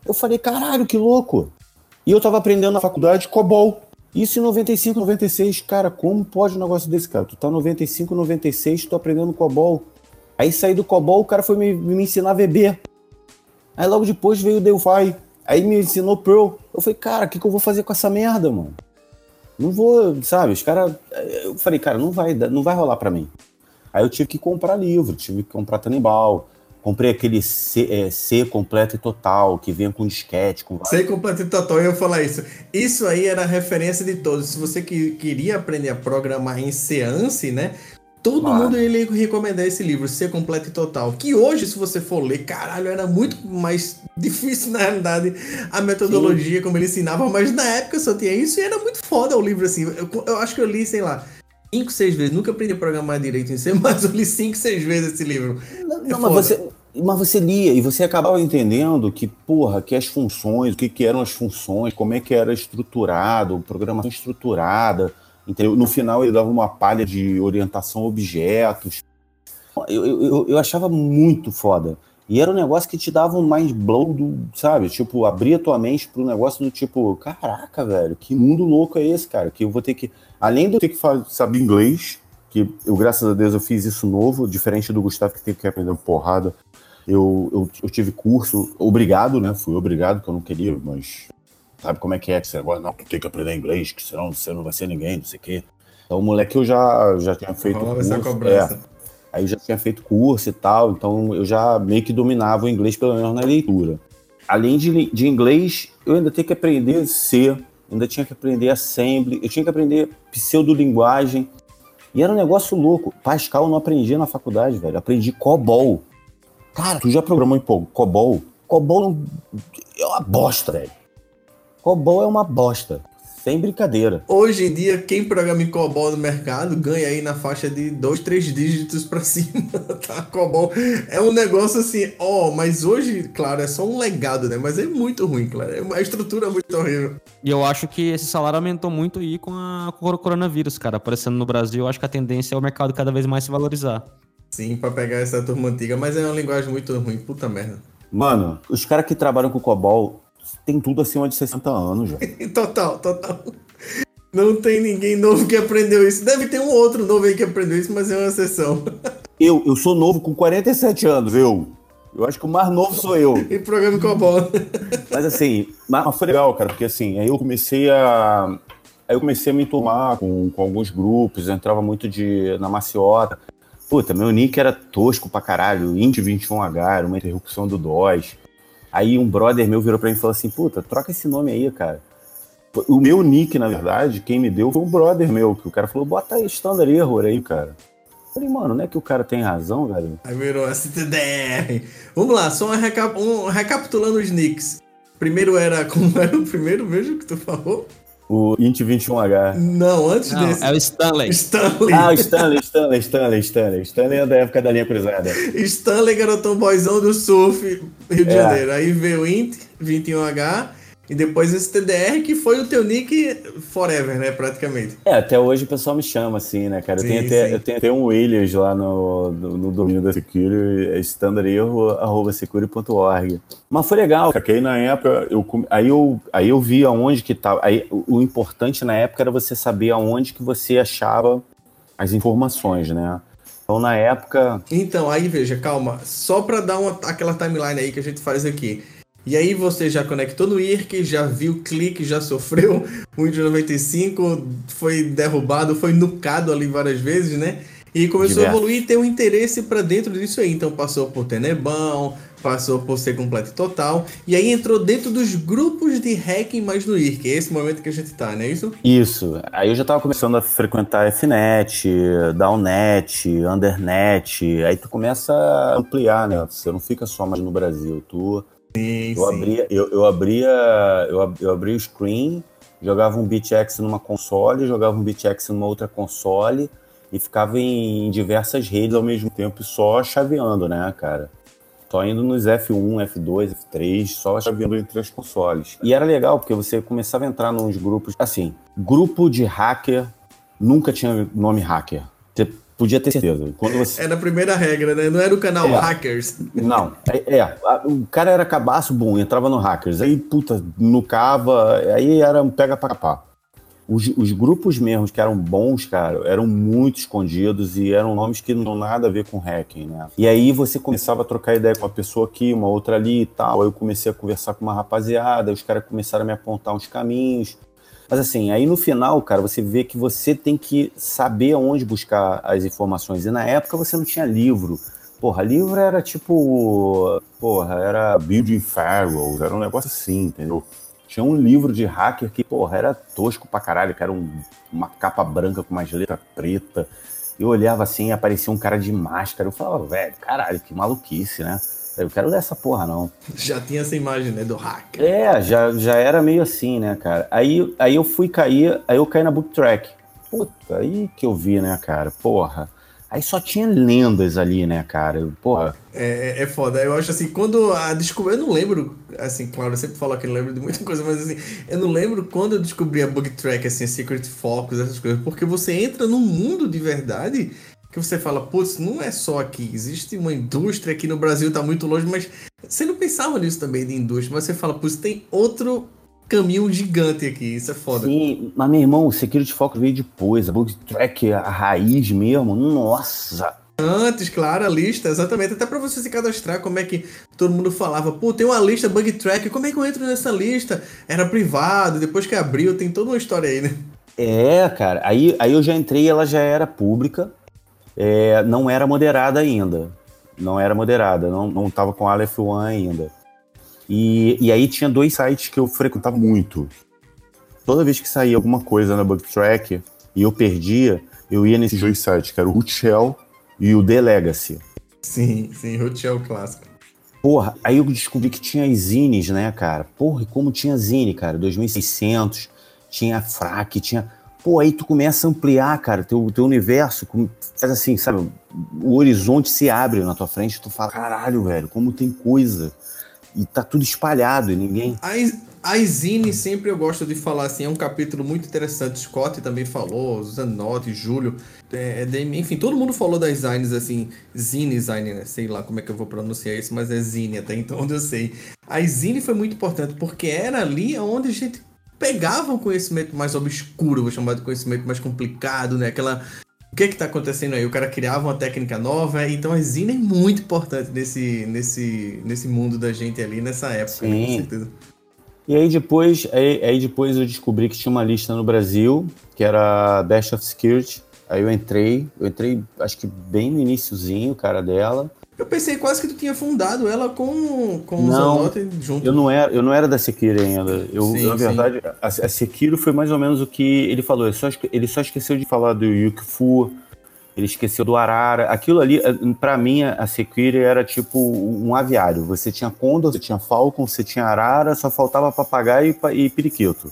Eu falei, caralho, que louco. E eu tava aprendendo na faculdade COBOL. Isso em 95, 96. Cara, como pode um negócio desse, cara? Tu tá 95, 96, tu aprendendo COBOL. Aí saí do COBOL, o cara foi me, me ensinar VB. Aí logo depois veio o Delphi. Aí me ensinou Perl. Eu falei, cara, o que, que eu vou fazer com essa merda, mano? Não vou, sabe? Os caras. Eu falei, cara, não vai, não vai rolar pra mim. Aí eu tive que comprar livro, tive que comprar Tanibal. Comprei aquele C, é, C completo e total, que vinha com disquete, com Sei completo e total, eu ia falar isso. Isso aí era a referência de todos. Se você que, queria aprender a programar em Seance, né? Todo Claro. mundo ia lhe recomendar esse livro, Ser Completo e Total. Que hoje, se você for ler, caralho, era muito mais difícil, na realidade, a metodologia, como ele ensinava. Mas na época só tinha isso e era muito foda o livro, assim. Eu, eu acho que eu li, sei lá, cinco, seis vezes. Nunca aprendi a programar direito em C, mas eu li cinco, seis vezes esse livro. Não, É mas foda. você, mas você lia e você acabava entendendo que, porra, que as funções, o que, que eram as funções, como é que era estruturado, programação estruturada. Entendeu? No final ele dava uma palha de orientação a objetos. Eu, eu, eu- achava muito foda. E era um negócio que te dava um mind blow do, sabe? Tipo, abria tua mente pro negócio do tipo, caraca, velho, que mundo louco é esse, cara? Que eu vou ter que. Além de eu ter que saber inglês, que eu, graças a Deus, eu fiz isso novo, diferente do Gustavo que tem que aprender porrada. Eu, eu, eu tive curso, obrigado, né? Fui obrigado, que eu não queria, mas sabe como é que é esse negócio? Não, tu tem que aprender inglês, que senão você não vai ser ninguém, não sei o quê. Então, o moleque, eu já, já tinha feito Rolava curso. essa cobrança. é. Aí eu já tinha feito curso e tal, então eu já meio que dominava o inglês, pelo menos na leitura. Além de, de inglês, eu ainda tenho que aprender C, ainda tinha que aprender assembly, eu tinha que aprender pseudolinguagem. E era um negócio louco. Pascal eu não aprendia na faculdade, velho. Aprendi COBOL. Cara, tu já programou em COBOL? COBOL é uma bosta, velho. COBOL é uma bosta. Sem brincadeira. Hoje em dia, quem programa em COBOL no mercado ganha aí na faixa de dois, três dígitos pra cima, tá? COBOL é um negócio assim, ó, mas hoje, claro, é só um legado, né? Mas é muito ruim, claro. É- A estrutura é muito horrível. E eu acho que esse salário aumentou muito aí com, a, com o coronavírus, cara. Aparecendo no Brasil, eu acho que a tendência é o mercado cada vez mais se valorizar. Sim, pra pegar essa turma antiga, mas é uma linguagem muito ruim, puta merda. Mano, os caras que trabalham com COBOL tem tudo acima de 60 anos, velho. Total, total. Não tem ninguém novo que aprendeu isso. Deve ter um outro novo aí que aprendeu isso, mas é uma exceção. Eu, eu sou novo com 47 anos, eu. Eu acho que o mais novo sou eu. E programa em COBOL. Mas assim, mas foi legal, cara, porque assim, aí eu comecei a. Aí eu comecei a me tomar com, com alguns grupos, entrava muito de, na maciota. Puta, meu nick era tosco pra caralho, int21h, era uma interrupção do DOS. Aí um brother meu virou pra mim e falou assim: Puta, troca esse nome aí, cara. O meu nick, na verdade, quem me deu foi um brother meu, que o cara falou: Bota standard error aí, cara. Eu falei, mano, não é que o cara tem razão, velho? Aí virou STDR. Vamos lá, só reca- um- recapitulando os nicks. Primeiro era. Como era o primeiro mesmo que tu falou? O int21h. Não, antes Não, desse. é o Stanley. Stanley. Ah, o Stanley, Stanley, Stanley, Stanley. Stanley é da época da linha cruzada. Stanley, garotão boyzão do surf, Rio de É. Janeiro. Aí veio o Int, 21H, e depois esse TDR, que foi o teu nick forever, né, praticamente. É, até hoje o pessoal me chama assim, né, cara? Eu Sim, tenho até, sim. eu tenho até um Williams lá no, no, no domínio da Security, é standarderro.security.org. Mas foi legal, cara, que aí na época, eu, aí, eu, aí eu vi aonde que tava. Aí, o, importante na época era você saber aonde que você achava as informações, né? Então, na época, Então, aí veja, calma, só pra dar uma, aquela timeline aí que a gente faz aqui. E aí você já conectou no IRC, já viu clique, já sofreu o Windows 95, foi derrubado, foi nucado ali várias vezes, né? E começou a evoluir e ter um interesse pra dentro disso aí. Então passou por Tenebão, passou por ser completo e total. E aí entrou dentro dos grupos de hacking mais no IRC. É esse momento que a gente tá, não é isso? Isso. Aí eu já tava começando a frequentar Fnet, Downnet, Undernet. Aí tu começa a ampliar, né? Você não fica só mais no Brasil. Tu Sim, Eu sim. abria, eu, eu abria, eu, ab- eu abria o screen, jogava um BitX numa console, jogava um BitX numa outra console e ficava em diversas redes ao mesmo tempo, só chaveando, né, cara? Só indo nos F1, F2, F3, só chaveando entre as consoles. E era legal, porque você começava a entrar nos grupos. Assim, grupo de hacker nunca tinha nome hacker. Podia ter certeza. Quando você. Era a primeira regra, né? Não era o canal É. Hackers. Não, é, é, o cara era cabaço, bom, entrava no hackers, aí, puta, nucava, aí era um pega pra capar. Os, os grupos mesmos que eram bons, cara, eram muito escondidos e eram nomes que não tinham nada a ver com hacking, né? E aí você começava a trocar ideia com uma pessoa aqui, uma outra ali e tal. Aí eu comecei a conversar com uma rapaziada, os caras começaram a me apontar uns caminhos. Mas assim, aí no final, cara, você vê que você tem que saber onde buscar as informações. E na época você não tinha livro. Porra, livro era tipo. Porra, era Building Firewalls, era um negócio assim, entendeu? Tinha um livro de hacker que, porra, era tosco pra caralho, que era um- uma capa branca com umas letras preta. Eu olhava assim e aparecia um cara de máscara. Eu falava, velho, caralho, que maluquice, né? Eu quero ler essa porra, não. Já tinha essa imagem, né? Do hacker. É, já, já era meio assim, né, cara? Aí, aí eu fui cair, aí eu caí na book track. Puta, aí que eu vi, né, cara? Porra. Aí só tinha lendas ali, né, cara? Porra. É, é- é foda. Eu acho assim, quando a descobri, eu não lembro, assim, claro, eu sempre falo que eu lembro de muita coisa, mas assim, eu não lembro quando eu descobri a Bug Track, assim, a Secret Focus, essas coisas, porque você entra num mundo de verdade que você fala, putz, não é só aqui, existe uma indústria aqui no Brasil, tá muito longe, mas você não pensava nisso também de indústria, mas você fala, putz, tem outro caminho gigante aqui, isso é foda. Sim, mas meu irmão, o Security Focus veio depois. A book track, a raiz mesmo, nossa. Antes, claro, a lista, exatamente. Até pra você se cadastrar, como é que todo mundo falava, pô, tem uma lista bug track, como é que eu entro nessa lista? Era privado, depois que abriu, tem toda uma história aí, né? É, cara. Aí, aí eu já entrei, ela já era pública, é, não era moderada ainda. Não era moderada, não, não tava com Aleph One ainda. E, e aí tinha dois sites que eu frequentava muito. Toda vez que saía alguma coisa na Bug Track e eu perdia, eu ia nesses dois sites, que era o Root Shell e o The Legacy. Sim, sim, Rothschild clássico. Porra, aí eu descobri que tinha as zines, né, cara? Porra, e como tinha zine, cara? 2600, tinha frac, tinha... Pô, aí tu começa a ampliar, cara, teu, teu universo, faz assim, sabe? O horizonte se abre na tua frente, tu fala, caralho, velho, como tem coisa. E tá tudo espalhado e ninguém... A, a Zine sempre eu gosto de falar assim, é um capítulo muito interessante. Scott também falou, Zanotti, Júlio, é, é, enfim, todo mundo falou das zines assim, Zine, Zine, né? Sei lá como é que eu vou pronunciar isso, mas é Zine até então onde eu sei. A Zine foi muito importante porque era ali onde a gente pegava um conhecimento mais obscuro, vou chamar de conhecimento mais complicado, né? Aquela o que que tá acontecendo aí? O cara criava uma técnica nova, então a Zine é muito importante nesse, nesse, nesse mundo da gente ali, nessa época, né? com Sim. certeza. E aí depois, aí, aí depois eu descobri que tinha uma lista no Brasil, que era Best of Security. Aí eu entrei, eu entrei, acho que bem no iniciozinho, cara, dela. Eu pensei quase que tu tinha fundado ela com, com o Não, Zanotti junto. Eu não era, eu não era da Sekiro ainda. Eu, Sim, na verdade, a, a Sekiro foi mais ou menos o que ele falou. Ele só, ele só esqueceu de falar do Yukifu, ele esqueceu do Arara. Aquilo ali, eh, pra mim, a Sekiro era tipo um aviário. Você tinha Condor, você tinha Falcon, você tinha Arara, só faltava papagaio e, e periquito.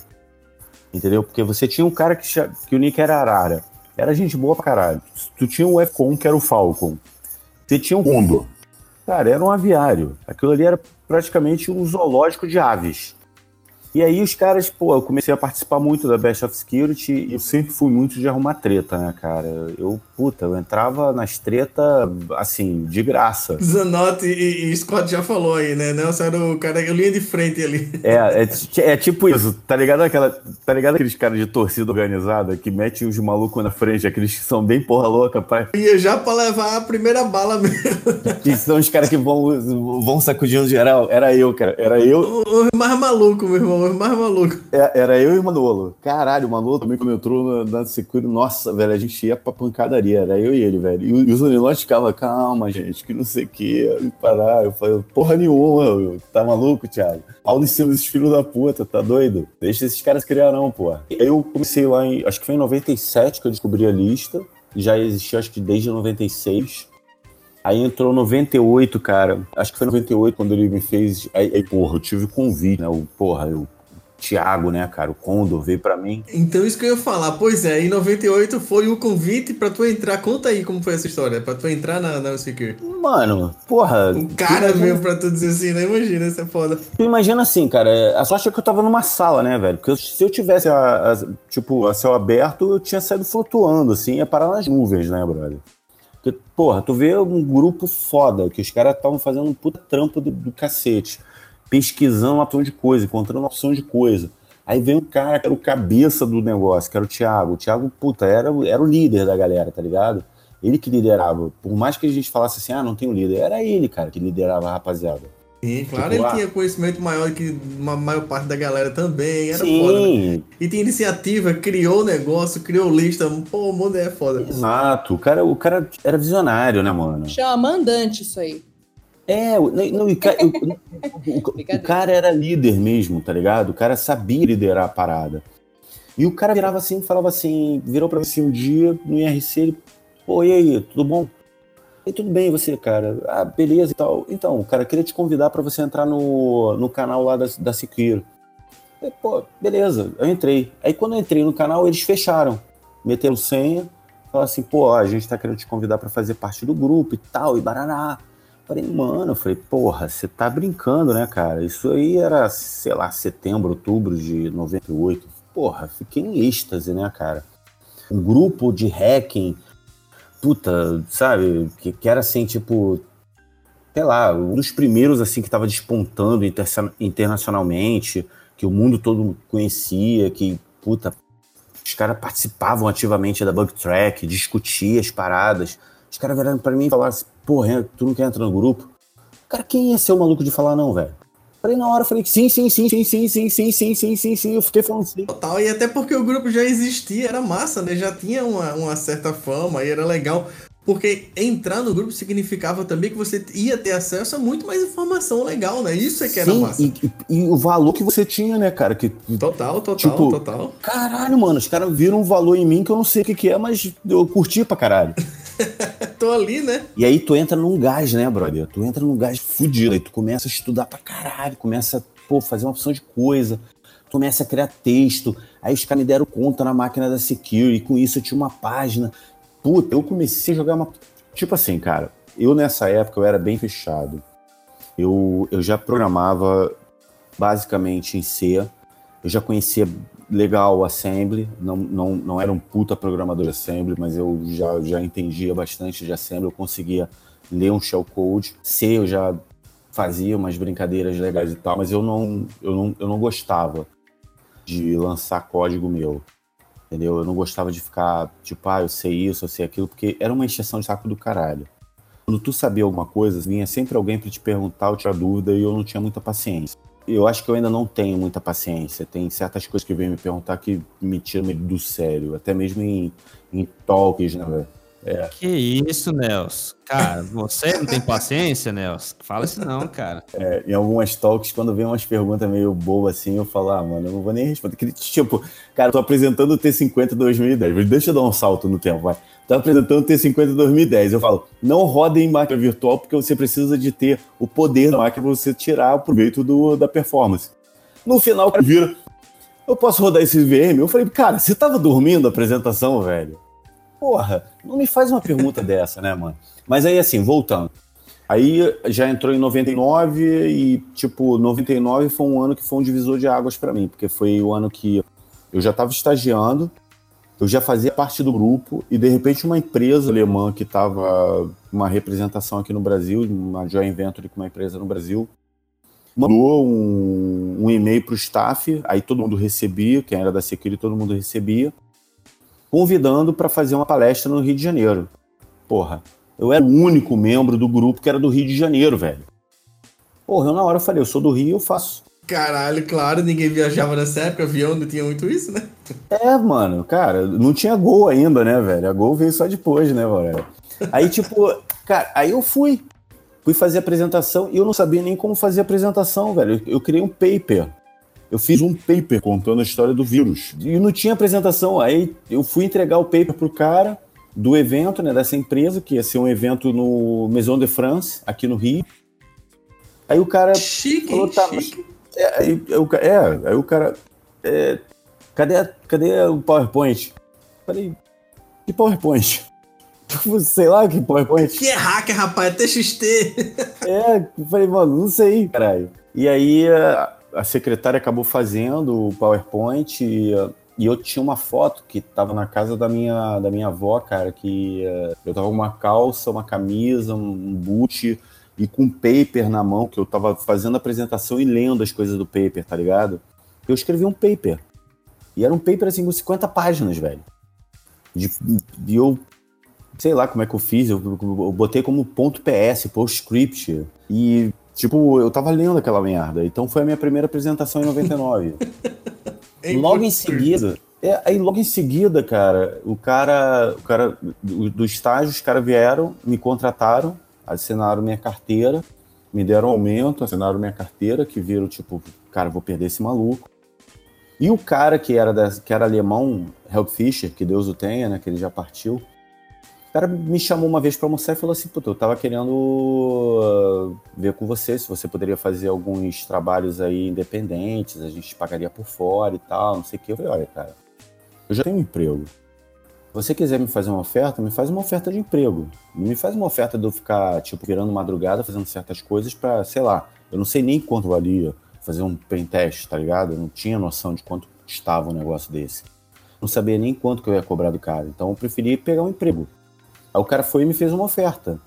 Entendeu? Porque você tinha um cara que, que o nick era Arara. Era gente boa pra caralho. Tu tinha um F-Con que era o Falcon. Você tinha um Condor. Cara, era um aviário. Aquilo ali era praticamente um zoológico de aves. E aí os caras, pô, eu comecei a participar muito da Best of Security e eu sempre fui muito de arrumar treta, né, cara? Eu, puta, eu entrava nas tretas, assim, de graça. Zanotti e, e Scott já falou aí, né? Nelson era o cara, linha de frente ali. É, é, ti- é tipo isso, tá ligado aquela, tá ligado aqueles caras de torcida organizada que metem os malucos na frente, aqueles que são bem porra louca, pai? Ia já pra levar a primeira bala mesmo. Que são os caras que vão, vão sacudindo geral. Era eu, cara. Era eu, Os mais maluco, meu irmão, os mais maluco. É, Era eu e o Manolo. Caralho, o Manolo também quando entrou na, na Security, nossa, velho, a gente ia pra pancadaria, era eu e ele, velho. E, e os Anilotes ficavam, calma, gente, que não sei o que, parar. Eu falei, porra nenhuma, eu- tá maluco, Thiago? Pau em cima desses filhos da puta, tá doido? Deixa esses caras criarão, porra. Eu comecei lá em, acho que foi em 97 que eu descobri a lista, já existia acho que desde 96. Aí entrou 98, cara. Acho que foi 98 quando ele me fez. Aí, aí porra, eu tive convite, né? O, porra, o Thiago, né, cara? O Condor veio pra mim. Então isso que eu ia falar. Pois é, em 98 foi o convite pra tu entrar. Conta aí como foi essa história, pra tu entrar na, na Secure. Mano, porra. Um cara imagina- mesmo pra tu dizer assim, né? Imagina, isso é foda. Tu imagina assim, cara, a sorte é que eu tava numa sala, né, velho? Porque se eu tivesse, a, a- tipo, a céu aberto, eu tinha saído flutuando, assim, ia parar nas nuvens, né, brother? Porque, porra, tu vê um grupo foda, que os caras estavam fazendo um puta trampo do, do cacete, pesquisando uma opção de coisa, encontrando uma opção de coisa. Aí vem um cara que era o cabeça do negócio, que era o Thiago. O Thiago, puta, era, o- era o líder da galera, tá ligado? Ele que liderava. Por mais que a gente falasse assim, ah, não tem um líder, era ele, cara, que liderava a rapaziada. Sim, claro, Tipo, ele ah. tinha conhecimento maior que uma maior parte da galera também. Era foda. né? Sim, E tinha iniciativa, criou o negócio, criou lista. Pô, o mundo é foda. Exato, o cara, o cara era visionário, né, mano? Chama mandante isso aí. É, o- não, não, e ca- o, o- o- o cara era líder mesmo, tá ligado? O cara sabia liderar a parada. E o cara virava assim, falava assim, virou pra mim assim um dia no IRC, ele, pô, e aí, tudo bom? E tudo bem, você, cara? Ah, beleza e tal. Então, cara, queria te convidar pra você entrar no, no canal lá da, da. Eu, Pô, beleza, eu entrei. Aí quando eu entrei no canal, eles fecharam. Meteram senha, falaram assim, pô, ó, a gente tá querendo te convidar pra fazer parte do grupo e tal, e barará. Falei, mano, eu falei, porra, você tá brincando, né, cara? Isso aí era, sei lá, setembro, outubro de 98. Porra, fiquei em êxtase, né, cara? Um grupo de hacking, puta, sabe? Que, que era assim, tipo, sei lá, um dos primeiros, assim, que tava despontando intersa- internacionalmente, que o mundo todo conhecia, que, puta, os caras participavam ativamente da bug track, discutiam as paradas. Os caras viraram pra mim e falaram assim, porra, tu não quer entrar no grupo? Cara, quem ia ser o maluco de falar não, velho? Falei na hora, falei que sim, sim, sim, sim, sim, sim, sim, sim, sim, sim, sim. Eu fiquei falando sim. Total, e até porque o grupo já existia, era massa, né? Já tinha uma, uma certa fama e era legal. Porque entrar no grupo significava também que você ia ter acesso a muito mais informação legal, né? Isso é que era Sim, massa. e, e- e o valor que você tinha, né, cara? Que, Total, total, Tipo, total. caralho, mano, os caras viram um valor em mim que eu não sei o que, que é, mas eu curti pra caralho. Tô ali, né? E aí tu entra num gás, né, brother? Tu entra num gás fudido. Aí tu começa a estudar pra caralho, começa pô, fazer uma opção de coisa, começa a criar texto. Aí os caras me deram conta na máquina da Security, e com isso eu tinha uma página. Puta, eu comecei a jogar uma. Tipo assim, cara, eu nessa época eu era bem fechado. Eu, eu já programava basicamente em C. Eu já conhecia legal o Assembly, não, não, não era um puta programador Assembly, mas eu já, já entendia bastante de Assembly, eu conseguia ler um shellcode. C eu já fazia umas brincadeiras legais e tal, mas eu não, eu não, eu não gostava de lançar código meu. Entendeu? Eu não gostava de ficar, tipo, ah, eu sei isso, eu sei aquilo, porque era uma encheção de saco do caralho. Quando tu sabia alguma coisa, vinha sempre alguém para te perguntar ou tirar dúvida e eu não tinha muita paciência. Eu acho que eu ainda não tenho muita paciência. Tem certas coisas que vêm me perguntar que me tiram do sério, até mesmo em, em talks, né? Que isso, Nelson? Cara, você não tem paciência, Nelson? Fala isso não, cara. É, em algumas talks, quando vem umas perguntas meio boas assim, eu falo, ah, mano, eu não vou nem responder. Que, Tipo, cara, eu tô apresentando o T50 2010, mas deixa eu dar um salto no tempo, vai. Tô apresentando o T50 2010, eu falo, não roda em máquina virtual porque você precisa de ter o poder da máquina pra você tirar o proveito do, da performance. No final, o cara vira, eu posso rodar esse VM? Eu falei, cara, você tava dormindo a apresentação, velho? Porra, não me faz uma pergunta dessa, né, mano? Mas aí, assim, voltando. Aí já entrou em 99 e, tipo, 99 foi um ano que foi um divisor de águas pra mim, porque foi o ano que eu já tava estagiando, eu já fazia parte do grupo e, de repente, uma empresa alemã que tava uma representação aqui no Brasil, uma joint venture com uma empresa no Brasil, mandou um, um e-mail pro staff, aí todo mundo recebia, quem era da Security, todo mundo recebia, convidando para fazer uma palestra no Rio de Janeiro. Porra, eu era o único membro do grupo que era do Rio de Janeiro, velho. Porra, eu na hora falei, eu sou do Rio, eu faço. Caralho, claro, ninguém viajava nessa época, avião não tinha muito isso, né? É, mano, cara, não tinha gol ainda, né, velho? A gol veio só depois, né, velho? Aí, tipo, cara, aí eu fui. Fui fazer a apresentação e eu não sabia nem como fazer a apresentação, velho. Eu, eu criei um paper. Eu fiz um paper contando a história do vírus. E não tinha apresentação. Aí eu fui entregar o paper pro cara. do evento, né, dessa empresa, que ia ser um evento no Maison de France, aqui no Rio. Aí o cara Chique, falou, tá, Chique. é, aí, ca- é, aí o cara, é, cadê, a- cadê o PowerPoint? Falei, que PowerPoint? Sei lá que PowerPoint. Que é hacker, rapaz, é TXT. É, eu falei, mano, não sei, caralho. E aí a, secretária acabou fazendo o PowerPoint e, e eu tinha uma foto que tava na casa da minha, da minha avó, cara, que eh, eu tava com uma calça, uma camisa, um, um boot e com um paper na mão, que eu tava fazendo a apresentação e lendo as coisas do paper, tá ligado? Eu escrevi um paper. E era um paper assim com 50 páginas, velho. De- E eu sei lá como é que eu fiz, eu, eu botei como ponto PS, PostScript. E, tipo, eu tava lendo aquela merda. Então foi a minha primeira apresentação em 99. Em logo em seguida. É, aí logo em seguida, cara, o cara, o cara do, do estágio, os caras vieram, me contrataram, assinaram minha carteira, me deram aumento, assinaram minha carteira, que viram, tipo, cara, vou perder esse maluco. E o cara que era, da, que era alemão, Help Fischer, que Deus o tenha, né, que ele já partiu, cara me chamou uma vez pra almoçar e falou assim, puta, eu tava querendo uh, ver com você se você poderia fazer alguns trabalhos aí independentes, a gente pagaria por fora e tal, não sei o que. Eu falei, olha, cara, eu já tenho um emprego. Se você quiser me fazer uma oferta, me faz uma oferta de emprego. Não me faz uma oferta de eu ficar, tipo, virando madrugada, fazendo certas coisas pra, sei lá, eu não sei nem quanto valia fazer um pen tá ligado? Eu não tinha noção de quanto custava um negócio desse. Não sabia nem quanto que eu ia cobrar do cara. Então eu preferi pegar um emprego. Aí o cara foi e me fez uma oferta.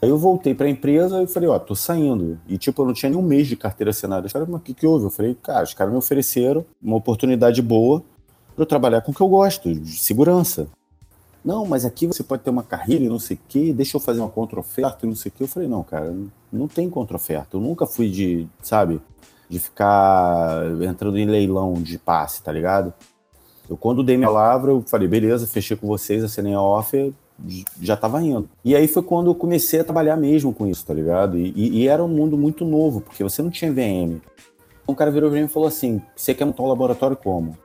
Aí eu voltei pra empresa e falei, ó, tô saindo. E tipo, eu não tinha nem um mês de carteira assinada. Os caras, mas o que, que houve? Eu falei, cara, os caras me ofereceram uma oportunidade boa pra eu trabalhar com o que eu gosto, de segurança. Não, mas aqui você pode ter uma carreira e não sei o quê, deixa eu fazer uma contra-oferta e não sei o quê. Eu falei, não, cara, não- tem contra-oferta. Eu nunca fui de, sabe, de ficar entrando em leilão de passe, tá ligado? Eu, quando dei minha palavra, eu falei, beleza, fechei com vocês, assinei a offer, já tava indo. E aí foi quando eu comecei a trabalhar mesmo com isso, tá ligado? E, e- e era um mundo muito novo, porque você não tinha VM. Um cara virou pra mim e falou assim, você quer montar um laboratório como?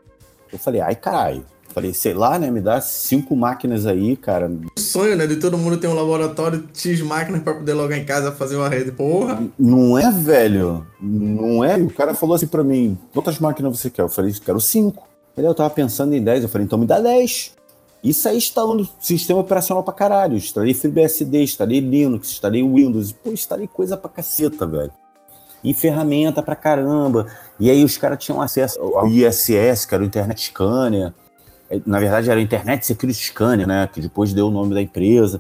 Eu falei, ai, caralho. Falei, sei lá, né, me dá cinco máquinas aí, cara. O sonho, né, de todo mundo ter um laboratório X máquinas pra poder logar em casa fazer uma rede. Porra. Não é, velho? Não é? O cara falou assim pra mim, quantas máquinas você quer? Eu falei, quero cinco. Ele, eu tava pensando em 10. Eu falei, então me dá 10. Isso aí instalando sistema operacional pra caralho. Instalei FreeBSD, instalei Linux, instalei Windows. Pô, instalei coisa pra caceta, velho. E ferramenta pra caramba. E aí os caras tinham acesso ao ISS, que era o Internet Scanner. É, Na verdade era o Internet Security Scanner, né? Que depois deu o nome da empresa.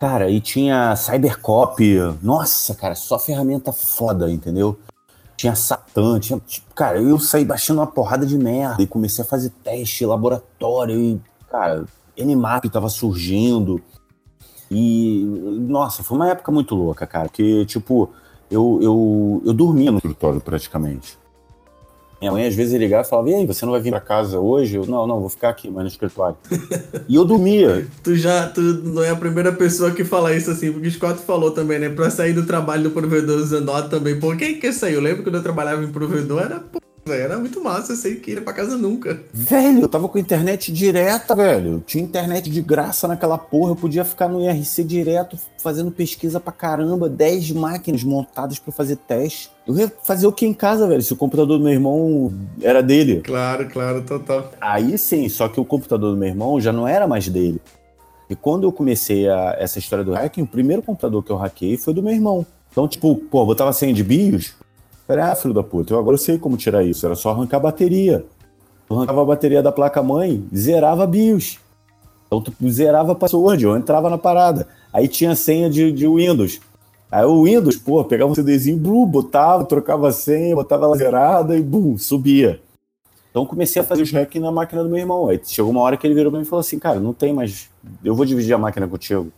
Cara, e tinha Cybercop. Nossa, cara, só ferramenta foda, entendeu? Tinha Satan, tinha. tipo, cara, eu saí baixando uma porrada de merda e comecei a fazer teste, laboratório e, cara, Nmap tava surgindo. E, nossa, foi uma época muito louca, cara, porque, tipo, eu, eu, eu dormia no escritório praticamente. Minha mãe às vezes ligava e falava: E aí, você não vai vir pra casa hoje? Eu, não, não, vou ficar aqui, mas no escritório. e eu dormia. Tu já tu não é a primeira pessoa que fala isso assim, porque o Scott falou também, né? Pra sair do trabalho do provedor usando OT também. Por que que saiu? Eu lembro quando eu trabalhava em provedor, era, velho, era muito massa, eu sei que ia pra casa nunca. Velho, eu tava com internet direta, velho. Tinha internet de graça naquela porra. Eu podia ficar no IRC direto fazendo pesquisa pra caramba. 10 máquinas montadas pra fazer teste. Eu ia fazer o que em casa, velho? Se o computador do meu irmão era dele. Claro, claro, total. Aí sim, só que o computador do meu irmão já não era mais dele. E quando eu comecei a- essa história do hacking, o primeiro computador que eu hackei foi do meu irmão. Então, tipo, pô, botava senha de BIOS. Falei, ah, filho da puta, eu agora sei como tirar isso. Era só arrancar a bateria. Eu arrancava a bateria da placa-mãe, zerava BIOS. Então, tu zerava password, eu entrava na parada. Aí tinha senha de, de Windows. Aí o Windows, pô, pegava um CDzinho, blu, botava, trocava a senha, botava ela zerada e bum, subia. Então comecei a fazer os hacking na máquina do meu irmão. Aí chegou uma hora que ele virou pra mim e falou assim, cara, não tem mais. Eu vou dividir a máquina contigo. Eu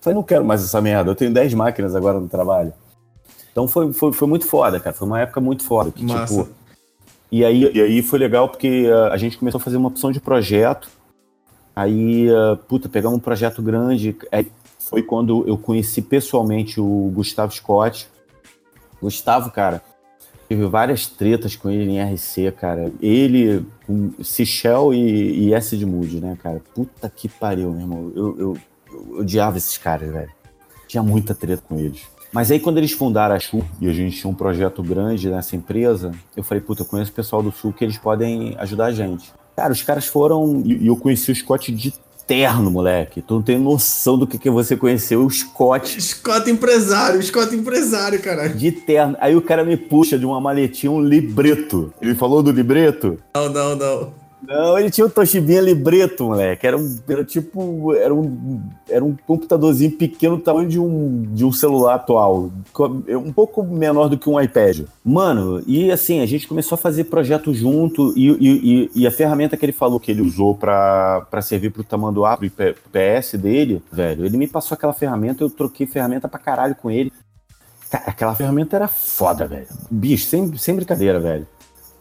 falei, não quero mais essa merda, eu tenho 10 máquinas agora no trabalho. Então foi, foi, foi muito foda, cara. Foi uma época muito foda. Que, Massa. tipo, e aí, e aí foi legal porque uh, a gente começou a fazer uma opção de projeto. Aí, uh, puta, pegamos um projeto grande. Aí foi quando eu conheci pessoalmente o Gustavo Scott. Gustavo, cara, Tive várias tretas com ele em RC, cara. Ele, com Sichel e, e S de Mood, né, cara? Puta que pariu, meu irmão. Eu, eu, eu odiava esses caras, velho. Tinha muita treta com eles. Mas aí quando eles fundaram a Chu e a gente tinha um projeto grande nessa empresa, eu falei, puta, eu conheço o pessoal do Sul que eles podem ajudar a gente. Cara, os caras foram. E eu conheci o Scott de terno, moleque. Tu não tem noção do que, que você conheceu o Scott Scott empresário, Scott empresário, caralho. de terno. Aí o cara me puxa de uma maletinha um libreto. Ele falou do libreto? Não, não, não. Não, ele tinha um Toshibinha libreto, moleque. Era, um, era tipo. Era um, era um computadorzinho pequeno, do tamanho de um, de um celular atual. Co- Um pouco menor do que um iPad. Mano, e assim, a gente começou a fazer projeto junto. E, e, e- e a ferramenta que ele falou que ele usou pra servir pro tamanduá, pro PS dele, velho, ele me passou aquela ferramenta, eu troquei ferramenta pra caralho com ele. Cara, aquela ferramenta era foda, velho. Bicho, sem, sem brincadeira, velho.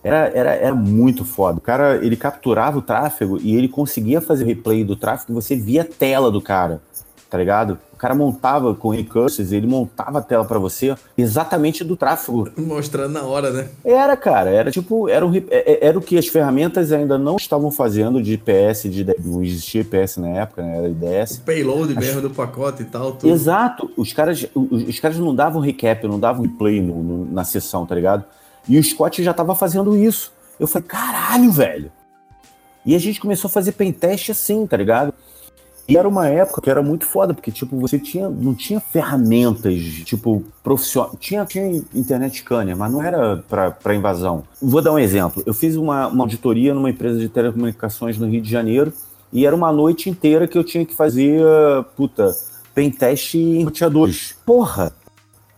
Era, era, era muito foda. O cara, ele capturava o tráfego e ele conseguia fazer o replay do tráfego e você via a tela do cara, tá ligado? O cara montava com recursos, ele montava a tela pra você exatamente do tráfego. Mostrando na hora, né? Era, cara, era tipo, era, um, re- é- é- era o que as ferramentas ainda não estavam fazendo de IPS, de, não existia IPS na época, né? Era IDS. Payload mesmo do pacote e tal, tudo. Exato. Os caras, os, os caras não davam recap, não davam play no- no- na sessão, tá ligado? E o Scott já tava fazendo isso. Eu falei, caralho, velho. E a gente começou a fazer pentest assim, tá ligado? E era uma época que era muito foda, porque, tipo, você tinha, não tinha ferramentas, tipo, profissional. Tinha, tinha internet scanner, mas não era pra, pra invasão. Vou dar um exemplo. Eu fiz uma, uma auditoria numa empresa de telecomunicações no Rio de Janeiro, e era uma noite inteira que eu tinha que fazer, puta, pentest em roteadores. Porra!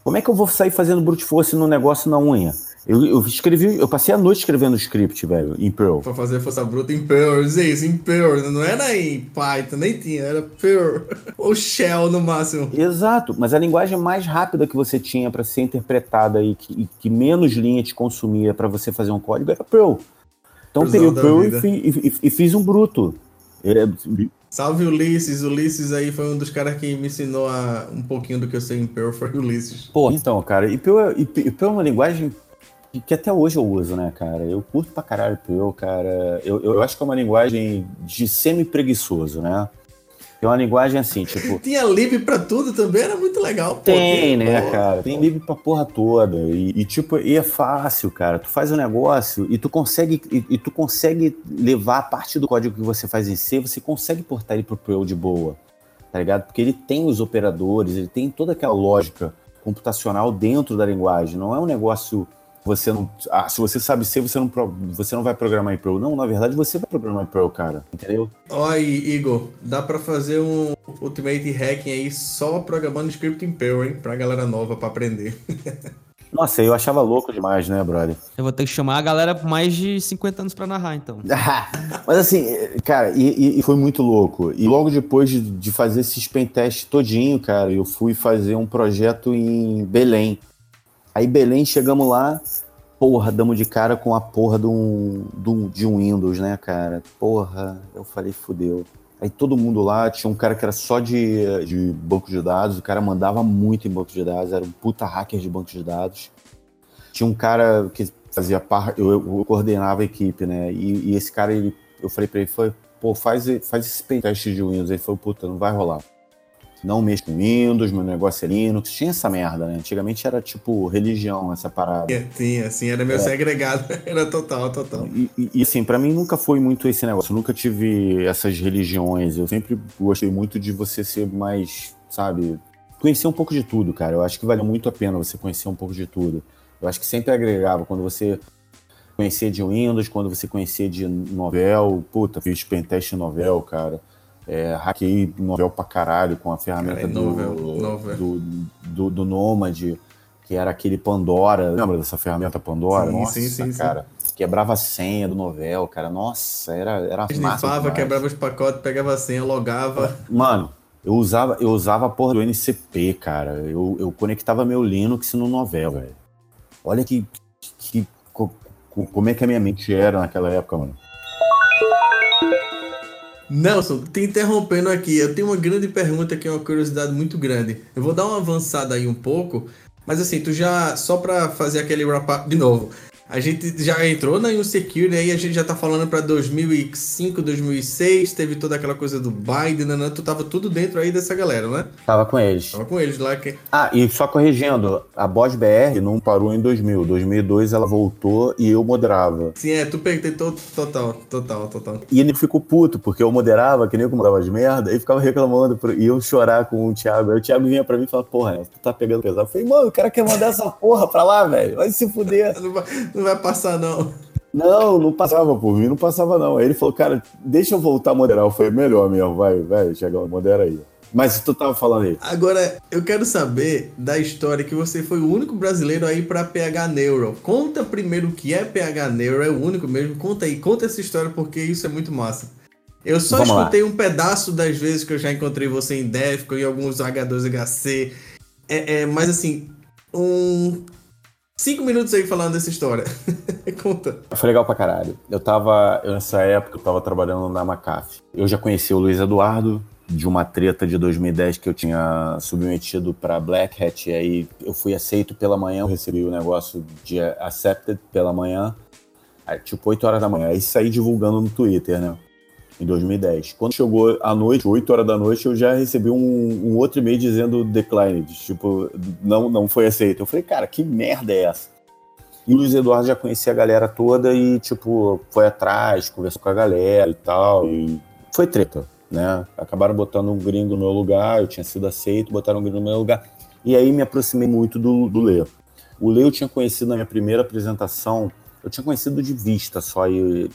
Como é que eu vou sair fazendo brute force no negócio na unha? Eu, eu escrevi, eu passei a noite escrevendo script, velho, em Perl. Pra fazer força bruta em Perl, isso, em Perl. Não era em Python, nem tinha, era Perl. Ou Shell no máximo. Exato, mas a linguagem mais rápida que você tinha para ser interpretada e que, e que menos linha te consumia para você fazer um código era Perl. Então eu peguei o Perl e, fi- e- e fiz um bruto. É, Salve Ulisses. Ulisses aí foi um dos caras que me ensinou a, um pouquinho do que eu sei em Perl, foi o Ulisses. Pô, então, cara, e Perl, é- e e Perl é uma linguagem que, até hoje eu uso, né, cara? Eu curto pra caralho Perl, cara. Eu, eu acho que é uma linguagem de semi-preguiçoso, né? É uma linguagem assim, tipo. Tinha lib pra tudo também, era muito legal. Pô, Tem, né, pô, cara? Tem lib pra porra toda. E, e, tipo, e é fácil, cara. Tu faz um negócio e tu consegue e, e tu consegue levar a parte do código que você faz em C, você consegue portar ele pro Perl de boa. Tá ligado? Porque ele tem os operadores, ele tem toda aquela lógica computacional dentro da linguagem. Não é um negócio você não, ah, se você sabe C, você não você não vai programar em Perl. Não, na verdade você vai programar em Perl, cara. Entendeu? Ó aí, Igor, dá pra fazer um Ultimate Hacking aí só programando script em Perl, hein? Pra galera nova pra aprender. Nossa, eu achava louco demais, né, brother? Eu vou ter que chamar a galera mais de 50 anos pra narrar, então. Mas assim, cara, e, e- foi muito louco. E logo depois de, de fazer esse pentest todinho, cara, eu fui fazer um projeto em Belém. Aí Belém, chegamos lá, porra, damos de cara com a porra de um, de um, Windows, né, cara? Porra, eu falei, fudeu. Aí todo mundo lá, tinha um cara que era só de, de banco de dados, o cara mandava muito em banco de dados, era um puta hacker de banco de dados. Tinha um cara que fazia parte, eu, eu coordenava a equipe, né? E, e esse cara, ele, eu falei pra ele, foi, pô, faz, faz esse pentest de Windows. Ele falou, puta, não vai rolar. Não mexe com Windows, meu negócio é Linux. Tinha essa merda, né? Antigamente era tipo religião essa parada. Tinha, tinha, assim, era meu segregado. Era total, total. E, e- e, assim, pra mim nunca foi muito esse negócio. Eu nunca tive essas religiões. Eu sempre gostei muito de você ser mais, sabe, conhecer um pouco de tudo, cara. Eu acho que vale muito a pena você conhecer um pouco de tudo. Eu acho que sempre agregava quando você conhecia de Windows, quando você conhecia de Novel. Puta, fiz pentest em Novel, cara. É, hackei Novel pra caralho com a ferramenta Cara, é do, Novel, Novel. do, do, do Nomad, que era aquele Pandora. Lembra dessa ferramenta Pandora? Sim, Nossa, sim, sim, sim. cara. Quebrava a senha do Novel, cara. Nossa, era, era massa. Demais. quebrava os pacotes, pegava a senha, logava. Mano, eu usava, eu usava a porra do NCP, cara. Eu, eu conectava meu Linux no Novel, velho. Olha que, que co- co- como é que a minha mente era naquela época, mano. Nelson, te interrompendo aqui, eu tenho uma grande pergunta que é uma curiosidade muito grande. Eu vou dar uma avançada aí um pouco. Mas assim, tu já, só pra fazer aquele wrap-up de novo, a gente já entrou na Insecure, aí a gente já tá falando pra 2005, 2006, teve toda aquela coisa do Biden, né? tu tava tudo dentro aí dessa galera, né? Tava com eles. Tava com eles lá. Que... Ah, e só corrigindo, a Boss BR não parou em 2000. 2002 ela voltou e eu moderava. Sim, é, tu pegou total, total, total. E ele ficou puto, porque eu moderava, que nem eu moderava de merda, e ficava reclamando, por- e eu chorar com o Thiago. Aí o Thiago vinha pra mim e falava, porra, tu tá pegando pesado. Eu falei, mano, o cara quer mandar essa porra pra lá, velho. Vai se fuder. Não vai, passar, não. Não, não passava por mim, não passava não. Aí ele falou, cara, deixa eu voltar a moderar. Eu falei, melhor mesmo, vai, vai, Thiago, modera aí. Mas tu tava falando aí. Agora, eu quero saber da história que você foi o único brasileiro aí pra PH Neuro. Conta primeiro o que é PH Neuro, é o único mesmo. Conta aí, conta essa história porque isso é muito massa. Eu só Vamos lá. escutei um pedaço das vezes que eu já encontrei você em Defcon e alguns H2HC. É, é, mas assim, um. Cinco minutos aí falando dessa história. Conta. Foi legal pra caralho. Eu tava, nessa época, eu tava trabalhando na McAfee. Eu já conheci o Luiz Eduardo, de uma treta de 2010 que eu tinha submetido pra Black Hat. E aí eu fui aceito pela manhã, eu recebi o negócio de accepted pela manhã, tipo 8 horas da manhã. Aí saí divulgando no Twitter, né? Em 2010. Quando chegou a noite, 8 horas da noite, eu já recebi um, um outro e-mail dizendo declined. Tipo, não, não foi aceito. Eu falei, cara, que merda é essa? E o Luiz Eduardo já conhecia a galera toda e, tipo, foi atrás, conversou com a galera e tal. E foi treta, né? Acabaram botando um gringo no meu lugar, eu tinha sido aceito, botaram um gringo no meu lugar. E aí me aproximei muito do, do Lê. O Lê eu tinha conhecido na minha primeira apresentação, eu tinha conhecido de vista só e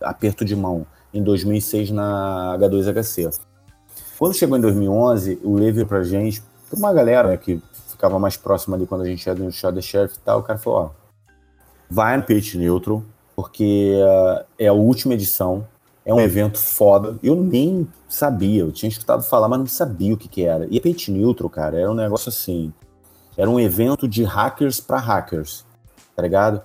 aperto de mão, em 2006 na H2HC. Quando chegou em 2011, o veio pra gente, pra uma galera né, que ficava mais próxima ali quando a gente ia no da Sheriff e tal, o cara falou, ó, vai no Pitch Neutral, porque uh, é a última edição, é um evento foda. Eu nem sabia, eu tinha escutado falar, mas não sabia o que, que era. E Pitch Neutral, cara, era um negócio assim. Era um evento de hackers para hackers, tá ligado?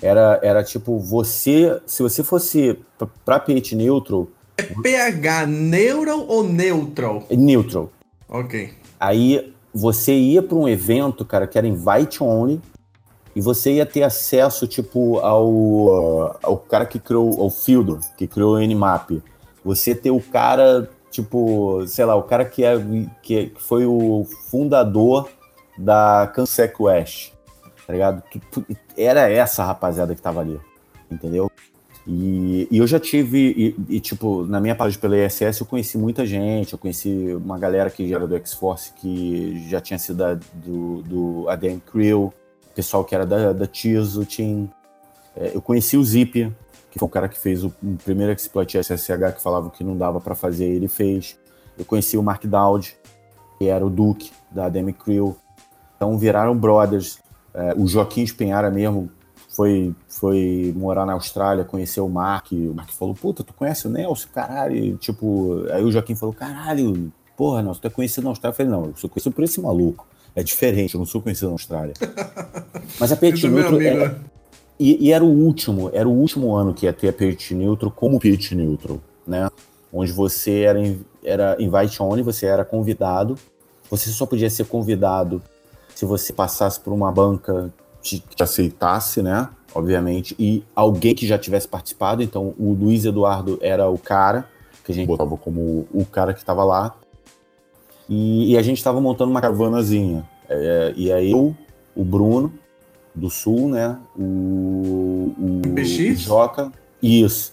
Era, era tipo, você. Se você fosse pra- pra Pitch Neutral, É PH Neural ou Neutral? é neutral. Ok. Aí você ia para um evento, cara, que era invite only, e você ia ter acesso, tipo, ao, ao cara que criou, ao Fielder, que criou o Nmap. Você ter o cara, tipo, sei lá, o cara que, é, que, é- que foi o fundador da Cansec West, tá ligado? Era essa rapaziada que tava ali, entendeu? E, e eu já tive, e, e, tipo, na minha página pela ISS eu conheci muita gente, eu conheci uma galera que era do X-Force que já tinha sido da- do, do ADM Crew, pessoal que era da, da Team. É, eu conheci o Zip, que foi o cara que fez o, o primeiro exploit SSH que falava que não dava pra fazer, ele fez. Eu conheci o Mark Dowd, que era o Duke da ADM Crew. Então viraram brothers. É, o Joaquim Espenhara mesmo foi, foi morar na Austrália, conheceu o Mark. O Mark falou: Puta, tu conhece o Nelson? Caralho. E, tipo, aí o Joaquim falou: Caralho, porra, Nelson, tu é conhecido na Austrália? Eu falei: Não, eu sou conhecido por esse maluco. É diferente, eu não sou conhecido na Austrália. Mas a Pet Esse é Neutro. né? e, e era o último, era o último ano que ia ter a Pitch Neutral como Pitch Neutral, né? Onde você era, era invite only, você era convidado. Você só podia ser convidado se você passasse por uma banca que te aceitasse, né? Obviamente, e alguém que já tivesse participado. Então, o Luiz Eduardo era o cara, que a gente botava como o cara que estava lá. E, e a gente estava montando uma caravanazinha. É, e aí eu, o Bruno, do Sul, né? O, o, o Joca. Isso.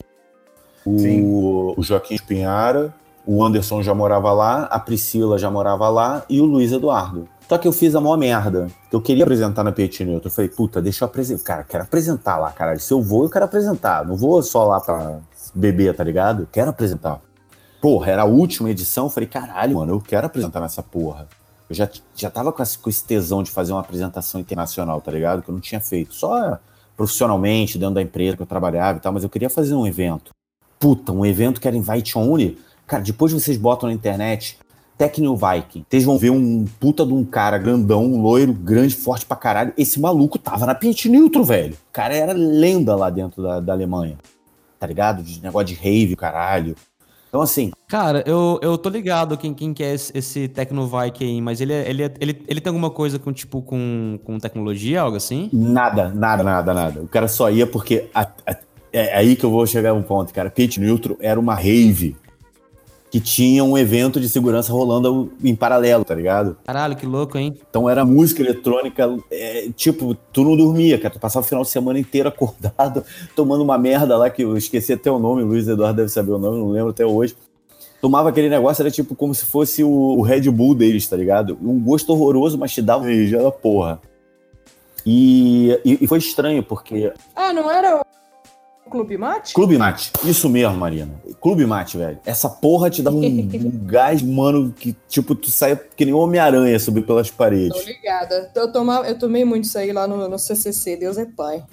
Sim. O, o Joaquim Espinhara, o Anderson já morava lá, a Priscila já morava lá e o Luiz Eduardo. Só que eu fiz a maior merda. Eu queria apresentar na Petit Neutro. Eu falei, puta, deixa eu apresentar. Cara, quero apresentar lá, caralho. Se eu vou, eu quero apresentar. Não vou só lá pra beber, tá ligado? Quero apresentar. Porra, era a última edição. Eu falei, caralho, mano, eu quero apresentar nessa porra. Eu já, já tava com com esse tesão de fazer uma apresentação internacional, tá ligado? Que eu não tinha feito. Só profissionalmente, dentro da empresa que eu trabalhava e tal, mas eu queria fazer um evento. Puta, um evento que era invite only. Cara, depois vocês botam na internet Tecno Viking. Vocês vão ver um puta de um cara grandão, um loiro, grande, forte pra caralho. Esse maluco tava na Pit Neutro, velho. O cara era lenda lá dentro da, da Alemanha. Tá ligado? De negócio de rave, caralho. Então, assim, Cara, eu, eu tô ligado quem, quem que é esse, esse Tecnovike aí, mas ele, é- ele, é- ele, ele tem alguma coisa com, tipo, com, com tecnologia, algo assim? Nada, nada, nada, nada. O cara só ia porque. a- a- é aí que eu vou chegar a um ponto, cara. Pit Neutro era uma rave que tinha um evento de segurança rolando em paralelo, tá ligado? Caralho, que louco, hein? Então era música eletrônica, é, tipo, tu não dormia, cara. Tu passava o final de semana inteiro acordado, tomando uma merda lá, que eu esqueci até o nome, o Luiz Eduardo deve saber o nome, não lembro até hoje. Tomava aquele negócio, era tipo como se fosse o, o Red Bull deles, tá ligado? Um gosto horroroso, mas te dava energia da porra. E, e, e foi estranho, porque Ah, não era o Clube Mate? Clube Mate. Isso mesmo, Marina. Clube Mate, velho. Essa porra te dá um, um gás, mano, que tipo, tu sai que nem Homem-Aranha subir pelas Tô paredes. ligada. Eu, tomava, eu tomei muito isso aí lá no, no CCC, Deus é pai.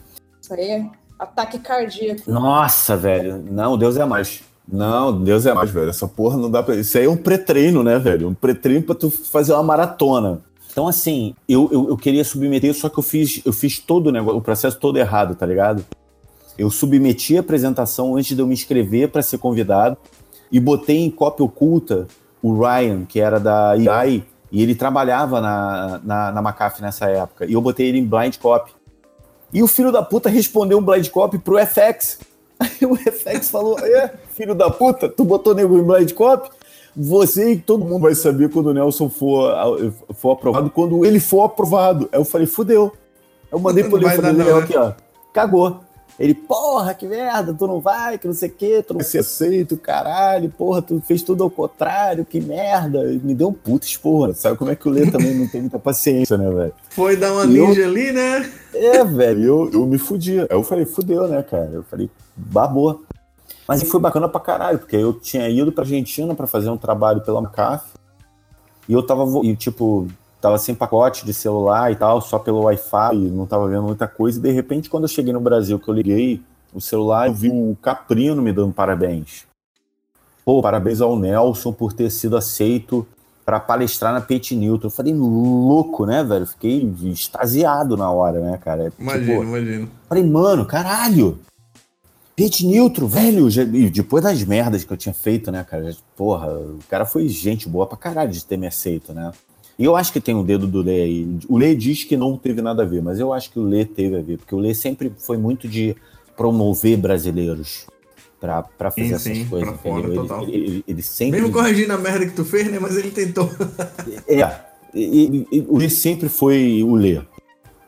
Isso aí é ataque cardíaco. Nossa, velho. Não, Deus é mais. Não, Deus é mais, velho. Essa porra não dá pra. Isso aí é um pré-treino, né, velho? Um pré-treino pra tu fazer uma maratona. Então, assim, eu, eu, eu queria submeter, só que eu fiz, eu fiz todo o negócio, o processo todo errado, tá ligado? Eu submeti a apresentação antes de eu me inscrever para ser convidado e botei em cópia oculta o Ryan, que era da EI, e ele trabalhava na, na, na McAfee nessa época. E eu botei ele em blind copy. E o filho da puta respondeu um blind copy pro FX. Aí o FX falou: É, filho da puta, tu botou nego em blind copy? Você e todo mundo vai saber quando o Nelson for, for aprovado, quando ele for aprovado. Aí eu falei: Fudeu. Eu mandei pro ele falei, dar, "Legal não, aqui, ó. Cagou. Ele, porra, que merda, tu não vai, que não sei o quê, tu não vai ser aceito, caralho, porra, tu fez tudo ao contrário, que merda. Me deu um puta esporra. Sabe como é que o Lê também não tem muita paciência, né, velho? Foi dar uma E eu- ninja ali, né? É, velho, eu, eu me fudi. Aí eu falei, fudeu, né, cara? Eu falei, babou. Mas foi bacana pra caralho, porque eu tinha ido pra Argentina pra fazer um trabalho pela McAfee. E eu tava, e, tipo, tava sem pacote de celular e tal, só pelo Wi-Fi, não tava vendo muita coisa. E de repente, quando eu cheguei no Brasil, que eu liguei o celular, eu vi o Caprino me dando parabéns. Pô, parabéns ao Nelson por ter sido aceito pra palestrar na Pete Newton. Eu falei, louco, né, velho? Fiquei extasiado na hora, né, cara? Imagino, Tipo, imagino. Falei, mano, caralho. Pete Neutro, velho. já- e depois das merdas que eu tinha feito, né, cara? Porra, o cara foi gente boa pra caralho de ter me aceito, né? E eu acho que tem o dedo do Lê aí. O Lê diz que não teve nada a ver, mas eu acho que o Lê teve a ver, porque o Lê sempre foi muito de promover brasileiros pra, pra fazer Sim, essas sim, coisas, fora. Ele, ele- ele- ele sempre. Mesmo corrigindo a merda que tu fez, né? Mas ele tentou. É, e- e- e o Lê sempre foi o Lê.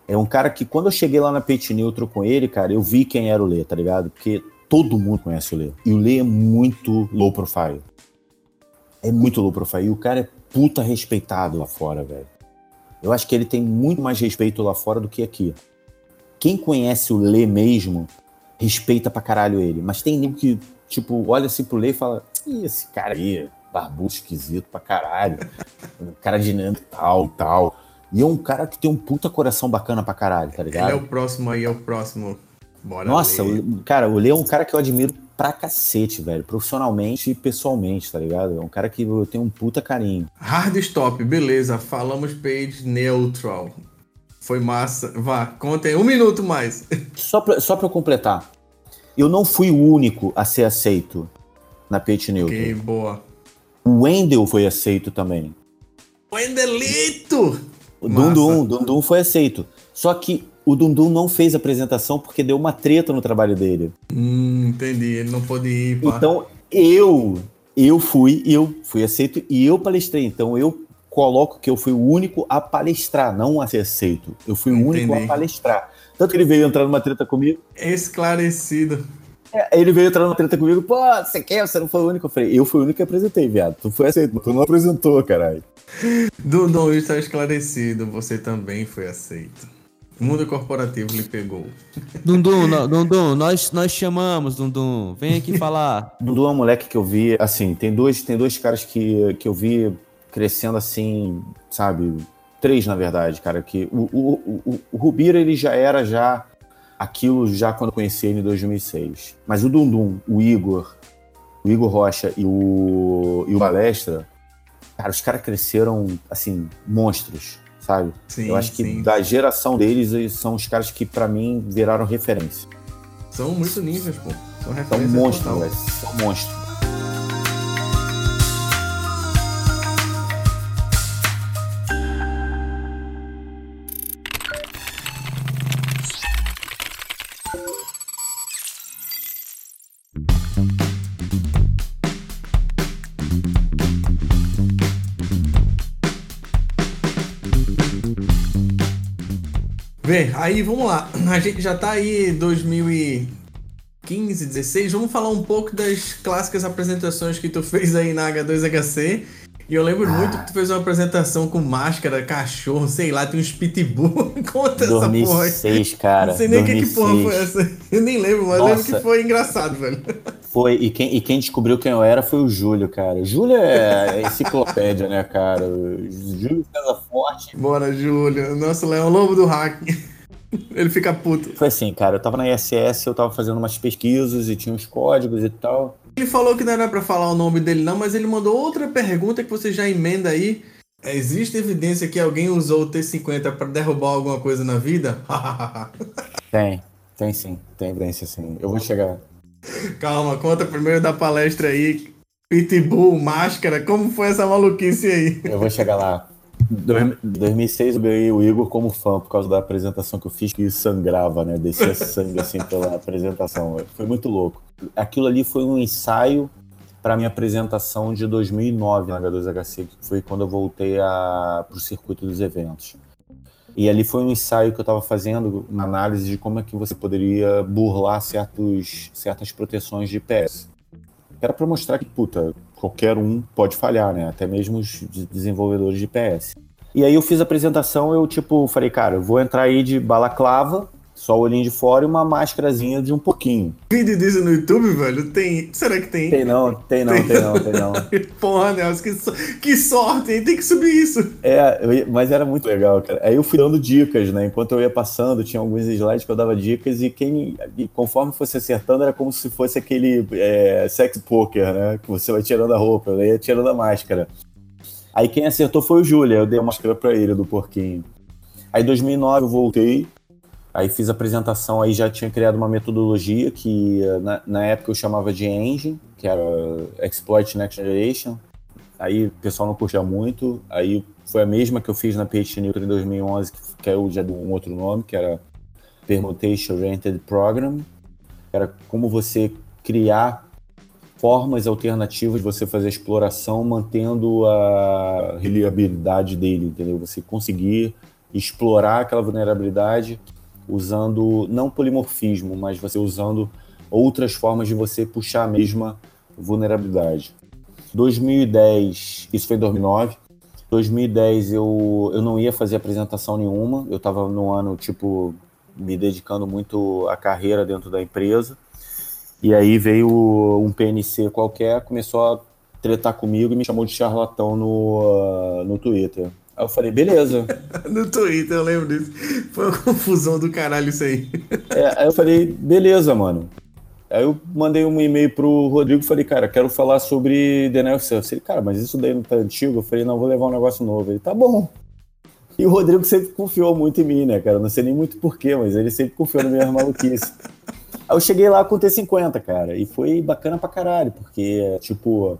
É um cara que, quando eu cheguei lá na Peixe Neutro com ele, cara, eu vi quem era o Lê, tá ligado? Porque todo mundo conhece o Lê. E o Lê é muito low profile. É muito low profile. E o cara é puta respeitado lá fora, velho. Eu acho que ele tem muito mais respeito lá fora do que aqui. Quem conhece o Lê mesmo, respeita pra caralho ele. Mas tem nego que, tipo, olha assim pro Lê e fala: Ih, esse cara aí, barbudo esquisito pra caralho. Cara dinâmico e tal, tal. E é um cara que tem um puta coração bacana pra caralho, tá Ele ligado? é o próximo aí, é o próximo. Bora Nossa, o- cara, o Lê é um cara que eu admiro pra cacete, velho. Profissionalmente e pessoalmente, tá ligado? É um cara que eu tenho um puta carinho. Hard stop, beleza. Falamos page neutral. Foi massa. Vá, contem um minuto mais. Só pra, só pra eu completar. Eu não fui o único a ser aceito na Page Neutro. ok, boa. O Wendel foi aceito também. Wendelito! O Massa. Dundum, Dundum foi aceito. Só que o Dundum não fez a apresentação porque deu uma treta no trabalho dele. Hum, entendi. Ele não pôde ir, pá. Então eu, eu fui, eu fui aceito e eu palestrei. Então eu coloco que eu fui o único a palestrar, não a ser aceito. Eu fui o único Entendi. a palestrar. Tanto que ele veio entrar numa treta comigo. Esclarecido. É, ele veio entrar numa treta comigo, pô, você quer? Você não foi o único? Eu falei, eu fui o único que apresentei, viado. Tu foi aceito, mas tu não apresentou, caralho. Dundum está esclarecido. Você também foi aceito. O mundo corporativo lhe pegou. Dundum, no- Dundum, nós, nós chamamos, Dundum. Vem aqui falar. Dudu é um moleque que eu vi, assim, tem dois, tem dois caras que, que eu vi crescendo assim, sabe? Três, na verdade, cara. Que o, o, o, o Rubira, ele já era já aquilo já quando eu conheci ele em 2006. Mas o Dundum, o Igor, o Igor Rocha e o, e o Balestra, cara, os caras cresceram, assim, monstros, sabe? Sim, eu acho que sim. da geração deles, eles são os caras que, pra mim, viraram referência. São muito ninjas, pô. São São referência monstros, total. velho. São monstros. Bem, aí vamos lá. A gente já tá aí 2015, 16. Vamos falar um pouco das clássicas apresentações que tu fez aí na H2HC. E eu lembro muito que tu fez uma apresentação com máscara, cachorro, sei lá, tem uns pitbull. Conta essa porra. 2006, cara. Não sei nem o que, porra 2006. foi essa. Eu nem lembro, mas lembro que foi engraçado, velho. Foi, e quem, e quem descobriu quem eu era foi o Júlio, cara. O Júlio é enciclopédia, né, cara? O Júlio César Forte. Bora, Júlio. Nossa, Leão Lobo do Hack. Ele fica puto. Foi assim, cara, eu tava na ISS, eu tava fazendo umas pesquisas e tinha uns códigos e tal. Ele falou que não era pra falar o nome dele, não, mas ele mandou outra pergunta que você já emenda aí. Existe evidência que alguém usou o T50 pra derrubar alguma coisa na vida? Tem, tem sim, tem evidência sim. Eu vou chegar. Calma, conta primeiro da palestra aí. Pitbull, máscara, como foi essa maluquice aí? Eu vou chegar lá. Dois- 2006 eu ganhei o Igor como fã por causa da apresentação que eu fiz que sangrava, né? Descia sangue assim pela apresentação. Foi muito louco. Aquilo ali foi um ensaio para minha apresentação de 2009 na H2HC, que foi quando eu voltei para o circuito dos eventos. E ali foi um ensaio que eu estava fazendo, uma análise de como é que você poderia burlar certos, certas proteções de IPS. Era para mostrar que, puta, qualquer um pode falhar, né? Até mesmo os de- desenvolvedores de PS. E aí eu fiz a apresentação, eu tipo, falei, cara, eu vou entrar aí de balaclava, só o olhinho de fora e uma máscarazinha de um pouquinho. Vídeo disso no YouTube, velho? Tem. Será que tem? Tem não, tem não, tem não, tem não. Porra, Nelson, que, so- que sorte, hein? Tem que subir isso. É, mas era muito legal, cara. Aí eu fui dando dicas, né? Enquanto eu ia passando, tinha alguns slides que eu dava dicas e quem, e conforme fosse acertando, era como se fosse aquele é, sex poker, né? Que você vai tirando a roupa, eu ia tirando a máscara. Aí quem acertou foi o Júlia, eu dei a máscara pra ele do porquinho. Aí em 2009 eu voltei, aí fiz a apresentação, aí já tinha criado uma metodologia que na, na época eu chamava de Engine, que era Exploit Next Generation. Aí o pessoal não curtia muito, aí foi a mesma que eu fiz na PhD Newton em 2011, que caiu já de um outro nome, que era Permutation Oriented Program, era como você criar formas alternativas de você fazer a exploração mantendo a reliabilidade dele, entendeu? Você conseguir explorar aquela vulnerabilidade usando não polimorfismo, mas você usando outras formas de você puxar a mesma vulnerabilidade. 2010, isso foi em 2009. 2010 eu, eu não ia fazer apresentação nenhuma, eu estava no ano, tipo, me dedicando muito à carreira dentro da empresa. E aí veio um PNC qualquer, começou a tretar comigo e me chamou de charlatão no, ah, no Twitter. Aí eu falei, beleza. No Twitter, eu lembro disso. Foi uma confusão do caralho isso aí. É, aí eu falei, beleza, mano. Aí eu mandei um e-mail pro Rodrigo e falei, cara, quero falar sobre Denial of Service. Ele, cara, mas isso daí não tá antigo? Eu falei, não, vou levar um negócio novo. Ele, tá bom. E o Rodrigo sempre confiou muito em mim, né, cara? Não sei nem muito porquê, mas ele sempre confiou na minha maluquice. Aí eu cheguei lá com o T50, cara, e foi bacana pra caralho, porque, tipo,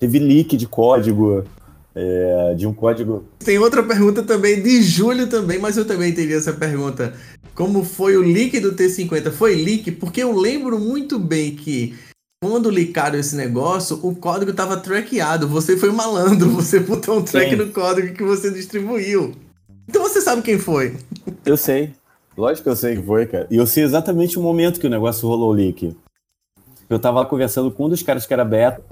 teve leak de código, é, de um código Tem outra pergunta também de Júlio também, mas eu também teria essa pergunta. Como foi o leak do T50? Foi leak? Porque eu lembro muito bem que quando licaram esse negócio, o código tava trackeado. Você foi malandro, você botou um track Sim. no código que você distribuiu. Então você sabe quem foi. Eu sei. Lógico que eu sei que foi, cara. E eu sei exatamente o momento que o negócio rolou o leak. Eu tava conversando com um dos caras que era beta.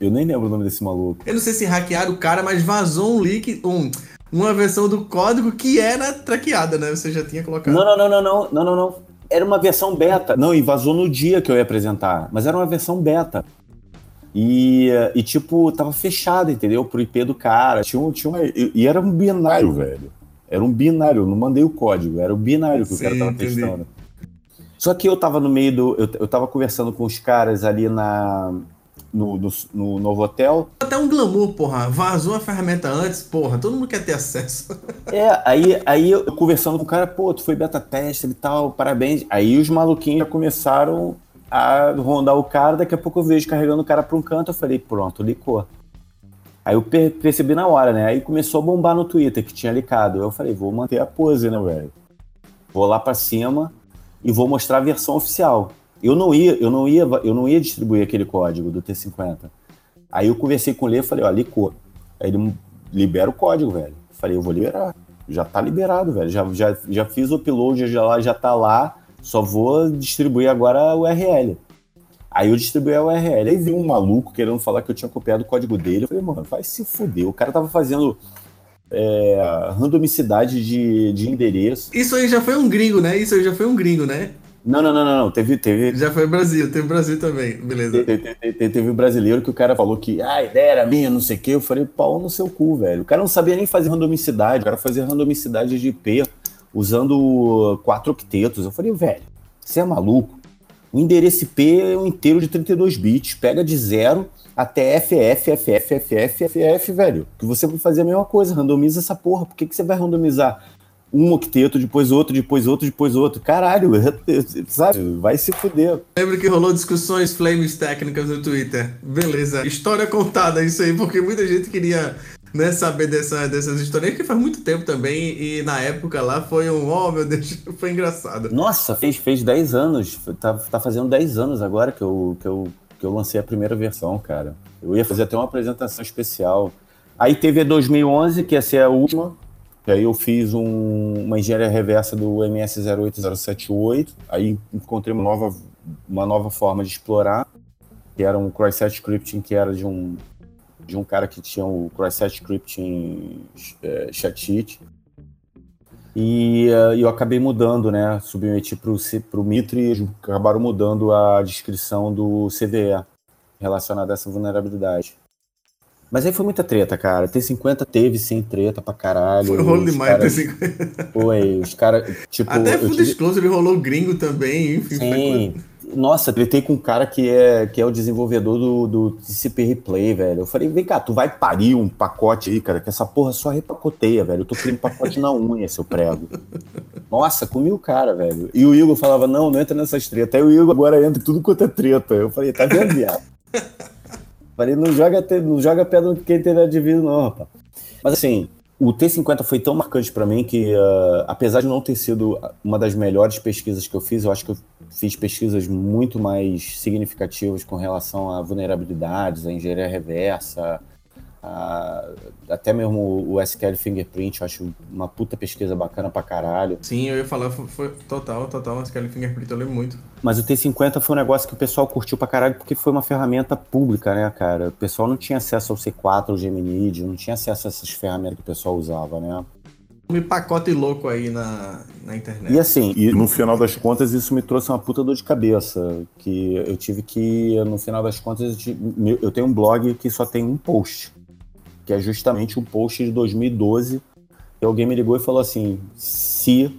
Eu nem lembro o nome desse maluco. Eu não sei se hackearam o cara, mas vazou um leak, um, uma versão do código que era traqueada, né? Você já tinha colocado. Não, não, não, não, não, não, não, não. Era uma versão beta. Não, e vazou no dia que eu ia apresentar. Mas era uma versão beta. E, e tipo, tava fechado, entendeu? Pro IP do cara. Tinha um, tinha uma, e era um binário, velho. Era um binário, eu não mandei o código, era o binário que o cara Sim, tava entendi. testando. Só que eu tava no meio do. Eu, eu tava conversando com os caras ali na, no, no, no novo hotel. Até um glamour, porra. Vazou a ferramenta antes, porra. Todo mundo quer ter acesso. É, aí, aí eu conversando com o cara, pô, tu foi beta tester e tal, parabéns. Aí os maluquinhos já começaram a rondar o cara, daqui a pouco eu vejo carregando o cara pra um canto, eu falei, pronto, licou. Aí eu per- percebi na hora, né? Aí começou a bombar no Twitter que tinha licado. Eu falei, vou manter a pose, né, velho? Vou lá pra cima e vou mostrar a versão oficial. Eu não ia, eu não ia, eu não ia distribuir aquele código do T50. Aí eu conversei com ele e falei, ó, licou. Aí ele libera o código, velho. Falei, eu vou liberar. já tá liberado, velho. Já, já, já fiz o upload, já, já tá lá. Só vou distribuir agora o URL. Aí eu distribuí a URL. Aí veio um maluco querendo falar que eu tinha copiado o código dele. Eu falei, mano, vai se fuder. O cara tava fazendo é, randomicidade de, de endereço. Isso aí já foi um gringo, né? Isso aí já foi um gringo, né? Não, não, não, não. Teve, teve, Já foi Brasil, teve Brasil também, beleza. Te- te- te- te- Teve um brasileiro que o cara falou que ah, a ideia era minha, não sei o quê. Eu falei, pau no seu cu, velho. O cara não sabia nem fazer randomicidade, o cara fazia randomicidade de IP usando quatro octetos. Eu falei, velho, você é maluco? O endereço IP é um inteiro de 32 bits, pega de zero até FF, FF, FF, FF, velho. Que você vai fazer a mesma coisa, randomiza essa porra. Por que, que você vai randomizar um octeto, depois outro, depois outro, depois outro? Caralho, sabe? Vai se fuder. Lembro que rolou discussões flames técnicas no Twitter. Beleza. História contada, isso aí, porque muita gente queria né, saber dessa, dessas histórias, que faz muito tempo também, e na época lá foi um, oh meu Deus, foi engraçado. Nossa, fez, fez 10 anos. Tá, tá fazendo 10 anos agora que eu, que, eu, que eu lancei a primeira versão, cara. Eu ia fazer até uma apresentação especial. Aí teve a 2011, que ia ser a última. E aí eu fiz um- uma engenharia reversa do MS08078. Aí encontrei uma nova, uma nova forma de explorar, que era um cross-site scripting, que era de um, de um cara que tinha o cross-site scripting é, sheet. E eh, eu acabei mudando, né? Submeti para o Mitre e acabaram mudando a descrição do CVE relacionada a essa vulnerabilidade. Mas aí foi muita treta, cara. T50 teve sim treta pra caralho. Foi rolo demais. caras- assim. Foi, os caras. Tipo, Até Full tive- Disclosure rolou gringo também, enfim. Sim. Nossa, tretei com um cara que é, que é o desenvolvedor do, do TCP Replay, velho. Eu falei, vem cá, tu vai parir um pacote aí, cara, que essa porra só repacoteia, velho. Eu tô querendo pacote na unha, seu prego. Nossa, comi o cara, velho. E o Igor falava, não, não entra nessas tretas. Aí o Igor agora entra tudo quanto é treta. Eu falei, tá vendo, viado? Falei, não joga, não joga pedra quem de vidro, não, rapaz. Mas assim, o T50 foi tão marcante para mim que, ah, apesar de não ter sido uma das melhores pesquisas que eu fiz, eu acho que eu fiz pesquisas muito mais significativas com relação a vulnerabilidades, a engenharia reversa, a- até mesmo o SQL Fingerprint, eu acho uma puta pesquisa bacana pra caralho. Sim, eu ia falar, foi, foi total, total, aquele fingerprint eu lembro muito. Mas o T50 foi um negócio que o pessoal curtiu pra caralho porque foi uma ferramenta pública, né, cara? O pessoal não tinha acesso ao C4, ao Geminid, não tinha acesso a essas ferramentas que o pessoal usava, né? Um pacote louco aí na, na internet. E assim, e no final das contas, isso me trouxe uma puta dor de cabeça. Que eu tive que, no final das contas, eu tive- meu- eu tenho um blog que só tem um post. Que é justamente um post de 2012. E alguém me ligou e falou assim: se,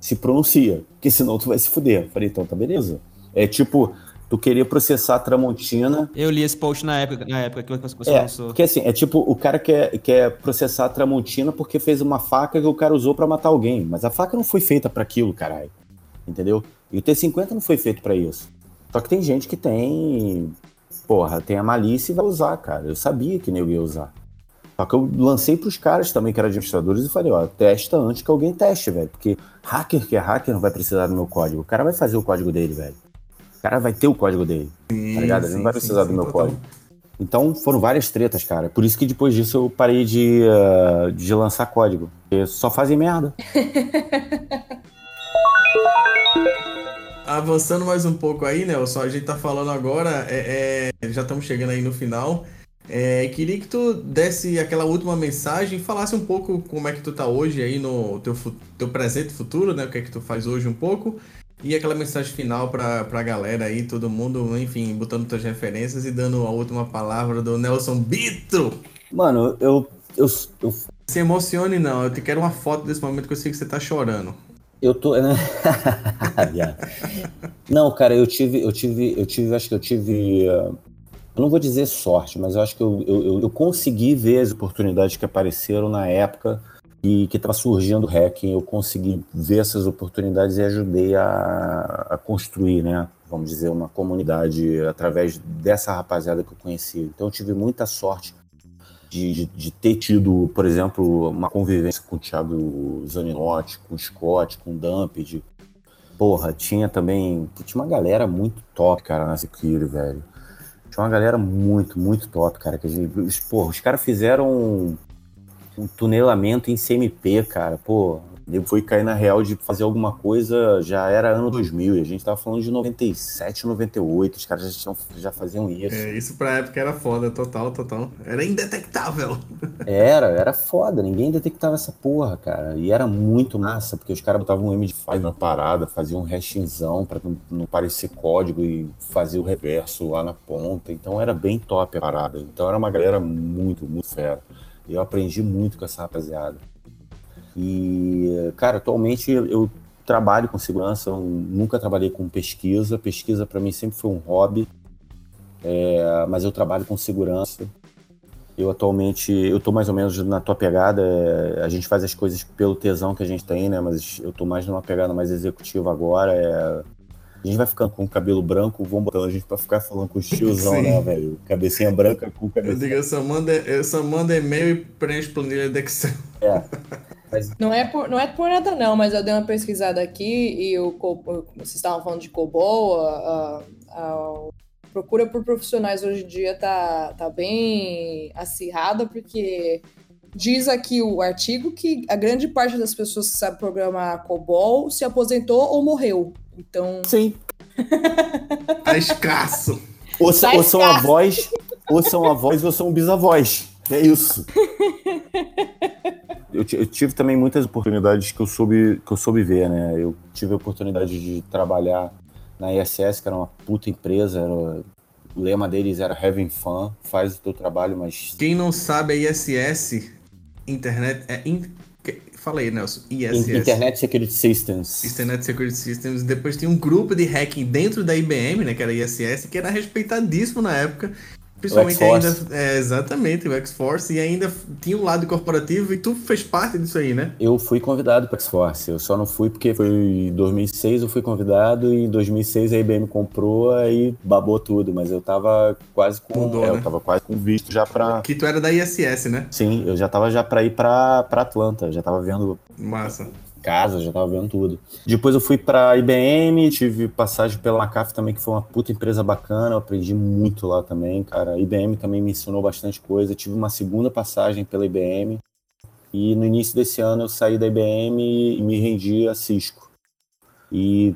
se pronuncia, porque senão tu vai se fuder. Eu falei, então tá beleza. É tipo, tu queria processar a Tramontina Eu li esse post na época, na época que você é, lançou. porque assim, é tipo, o cara quer, quer processar a Tramontina porque fez uma faca que o cara usou pra matar alguém. Mas a faca não foi feita pra aquilo, caralho. Entendeu? E o T50 não foi feito pra isso. Só que tem gente que tem. Porra, tem a malícia e vai usar, cara. Eu sabia que nego ia usar. Só que eu lancei pros caras também, que eram administradores, e falei, ó, testa antes que alguém teste, velho. Porque hacker que é hacker não vai precisar do meu código. O cara vai fazer o código dele, velho. O cara vai ter o código dele. tá ligado? Ele não vai precisar do meu total. código. Então foram várias tretas, cara. Por isso que depois disso eu parei de, ah, de lançar código. Porque só fazem merda. Avançando mais um pouco aí, Nelson, a gente tá falando agora, é, é, já estamos chegando aí no final. É, queria que tu desse aquela última mensagem, falasse um pouco como é que tu tá hoje aí no teu, teu presente e futuro, né? O que é que tu faz hoje um pouco. E aquela mensagem final pra, pra galera aí, todo mundo, enfim, botando tuas referências e dando a última palavra do Nelson Bito. Mano, eu, eu, eu, Se emocione não, eu te quero uma foto desse momento que eu sei que você tá chorando. eu tô. Né? Não, cara, eu tive, eu tive, eu tive, acho que eu tive. ah, eu não vou dizer sorte, mas eu acho que eu, eu, eu- consegui ver as oportunidades que apareceram na época e que estava surgindo o hacking. Eu consegui ver essas oportunidades e ajudei a, a construir, né? Vamos dizer, uma comunidade através dessa rapaziada que eu conheci. Então eu tive muita sorte de, de, de ter tido, por exemplo, uma convivência com o Thiago Zaninotti, com o Scott, com o Dumped. Porra, tinha também. Tinha uma galera muito top, cara, na Secure, velho. Tinha uma galera muito, muito top, cara. Que gente, porra, os caras fizeram um tunelamento em CMP, cara. Pô, eu fui cair na real de fazer alguma coisa, já era ano 2000, e a gente tava falando de 97, 98, os caras já, tinham, já faziam isso. É, isso pra época era foda, total, total. Era indetectável. Era, era foda, ninguém detectava essa porra, cara. E era muito massa, porque os caras botavam um MD5 na parada, faziam um hashingzão pra não, não parecer código e fazer o reverso lá na ponta. Então era bem top a parada. Então era uma galera muito, muito fera. E eu aprendi muito com essa rapaziada. E, cara, atualmente eu trabalho com segurança, eu nunca trabalhei com pesquisa. Pesquisa para mim sempre foi um hobby, é, mas eu trabalho com segurança. Eu atualmente, eu tô mais ou menos na tua pegada, é, a gente faz as coisas pelo tesão que a gente tem, né? Mas eu tô mais numa pegada mais executiva agora. É, a gente vai ficando com o cabelo branco, vamos botando a gente pra ficar falando com o tiozão, Sim. né, velho? Cabecinha branca com Eu cabecinha. digo, eu só mando, eu só mando e-mail e preencho planilha de Excel. É. Não é, por, não é por nada, não, mas eu dei uma pesquisada aqui e o, vocês estavam falando de COBOL, a, a- a procura por profissionais hoje em dia tá, tá bem acirrada, porque diz aqui o artigo que a grande parte das pessoas que sabem programar COBOL se aposentou ou morreu. Então, Sim. Tá escasso. Ou, Tá ou são escasso. avós, ou são avós ou são bisavós. É isso. Eu, eu tive também muitas oportunidades que eu soube que eu soube ver, né? Eu tive a oportunidade de trabalhar na ISS, que era uma puta empresa, era, o lema deles era having fun, faz o teu trabalho, mas Quem não sabe, a ISS, internet, é... In... Fala aí, Nelson. ISS. In- Internet Security Systems. Internet Security Systems. Depois tinha um grupo de hacking dentro da IBM, né? Que era a ISS, que era respeitadíssimo na época. Principalmente O ainda. É, exatamente, o X-Force. E ainda tinha o lado corporativo e tu fez parte disso aí, né? Eu fui convidado para X-Force, eu só não fui porque foi em 2006 eu fui convidado e em 2006 a IBM comprou aí babou tudo, mas eu tava quase com, Mudou, é, né? eu tava quase com visto já pra Que tu era da ISS, né? Sim, eu já tava já pra ir pra Atlanta, já tava vendo Massa. Casa, já tava vendo tudo. Depois eu fui pra IBM, tive passagem pela McAfee também, que foi uma puta empresa bacana, eu aprendi muito lá também, cara. A IBM também me ensinou bastante coisa. Tive uma segunda passagem pela IBM e no início desse ano eu saí da IBM e me rendi a Cisco. E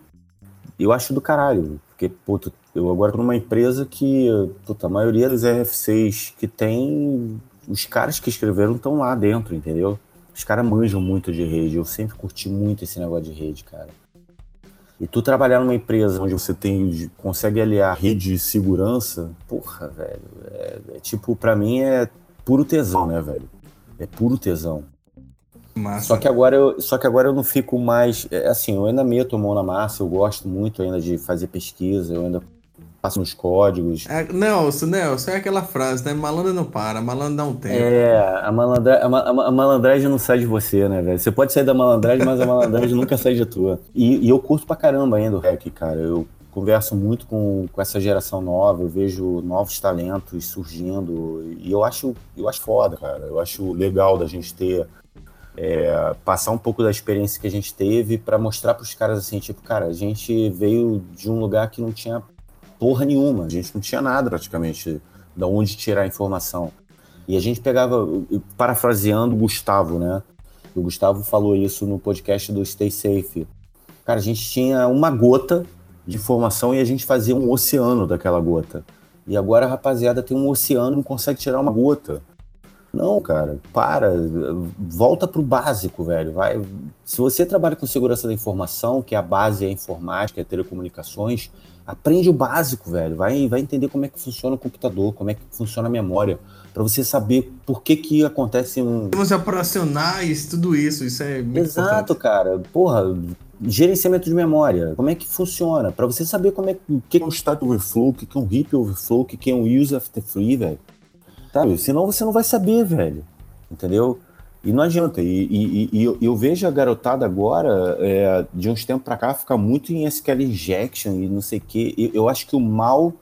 eu acho do caralho, porque, puta, eu agora tô numa empresa que, puta, a maioria dos RFCs que tem, os caras que escreveram estão lá dentro, entendeu? Os caras manjam muito de rede. Eu sempre curti muito esse negócio de rede, cara. E tu trabalhar numa empresa onde você tem, consegue aliar rede e segurança, porra, velho. É, é tipo, pra mim é puro tesão, né, velho? É puro tesão. Massa. Só que agora eu, só que agora eu não fico mais. é, Assim, eu ainda meto a mão na massa, eu gosto muito ainda de fazer pesquisa, eu ainda passo nos códigos. É, Nelson, Nelson, é aquela frase, né? Malandro não para, malandro dá um tempo. É, a, malandra, a, a a malandragem não sai de você, né, velho? Você pode sair da malandragem, mas a malandragem nunca sai de tua. E, e eu curto pra caramba ainda o hack, cara. Eu converso muito com, com essa geração nova, eu vejo novos talentos surgindo. E eu acho, eu acho foda, cara. Eu acho legal da gente ter. é, passar um pouco da experiência que a gente teve pra mostrar pros caras assim, tipo, cara, a gente veio de um lugar que não tinha porra nenhuma, a gente não tinha nada praticamente da onde tirar a informação. E a gente pegava, parafraseando o Gustavo, né? O Gustavo falou isso no podcast do Stay Safe. Cara, a gente tinha uma gota de informação e a gente fazia um oceano daquela gota. E agora a rapaziada tem um oceano e não consegue tirar uma gota. Não, cara, para, volta pro básico, velho. Vai, se você trabalha com segurança da informação, que a base é a informática, é telecomunicações, aprende o básico, velho. Vai, vai entender como é que funciona o computador, como é que funciona a memória, para você saber por que que acontece um Temos operacionais, tudo isso, isso é muito Exato, importante. cara. Porra, gerenciamento de memória. Como é que funciona? Para você saber como é que, o que é um stack overflow, o que é um heap overflow, o que é um use after free, velho. Sabe? Senão você não vai saber, velho. Entendeu? E não adianta. E, e- e eu, eu vejo a garotada agora, é, de uns tempos pra cá, ficar muito em SQL injection e não sei o quê. Eu, eu acho que o mal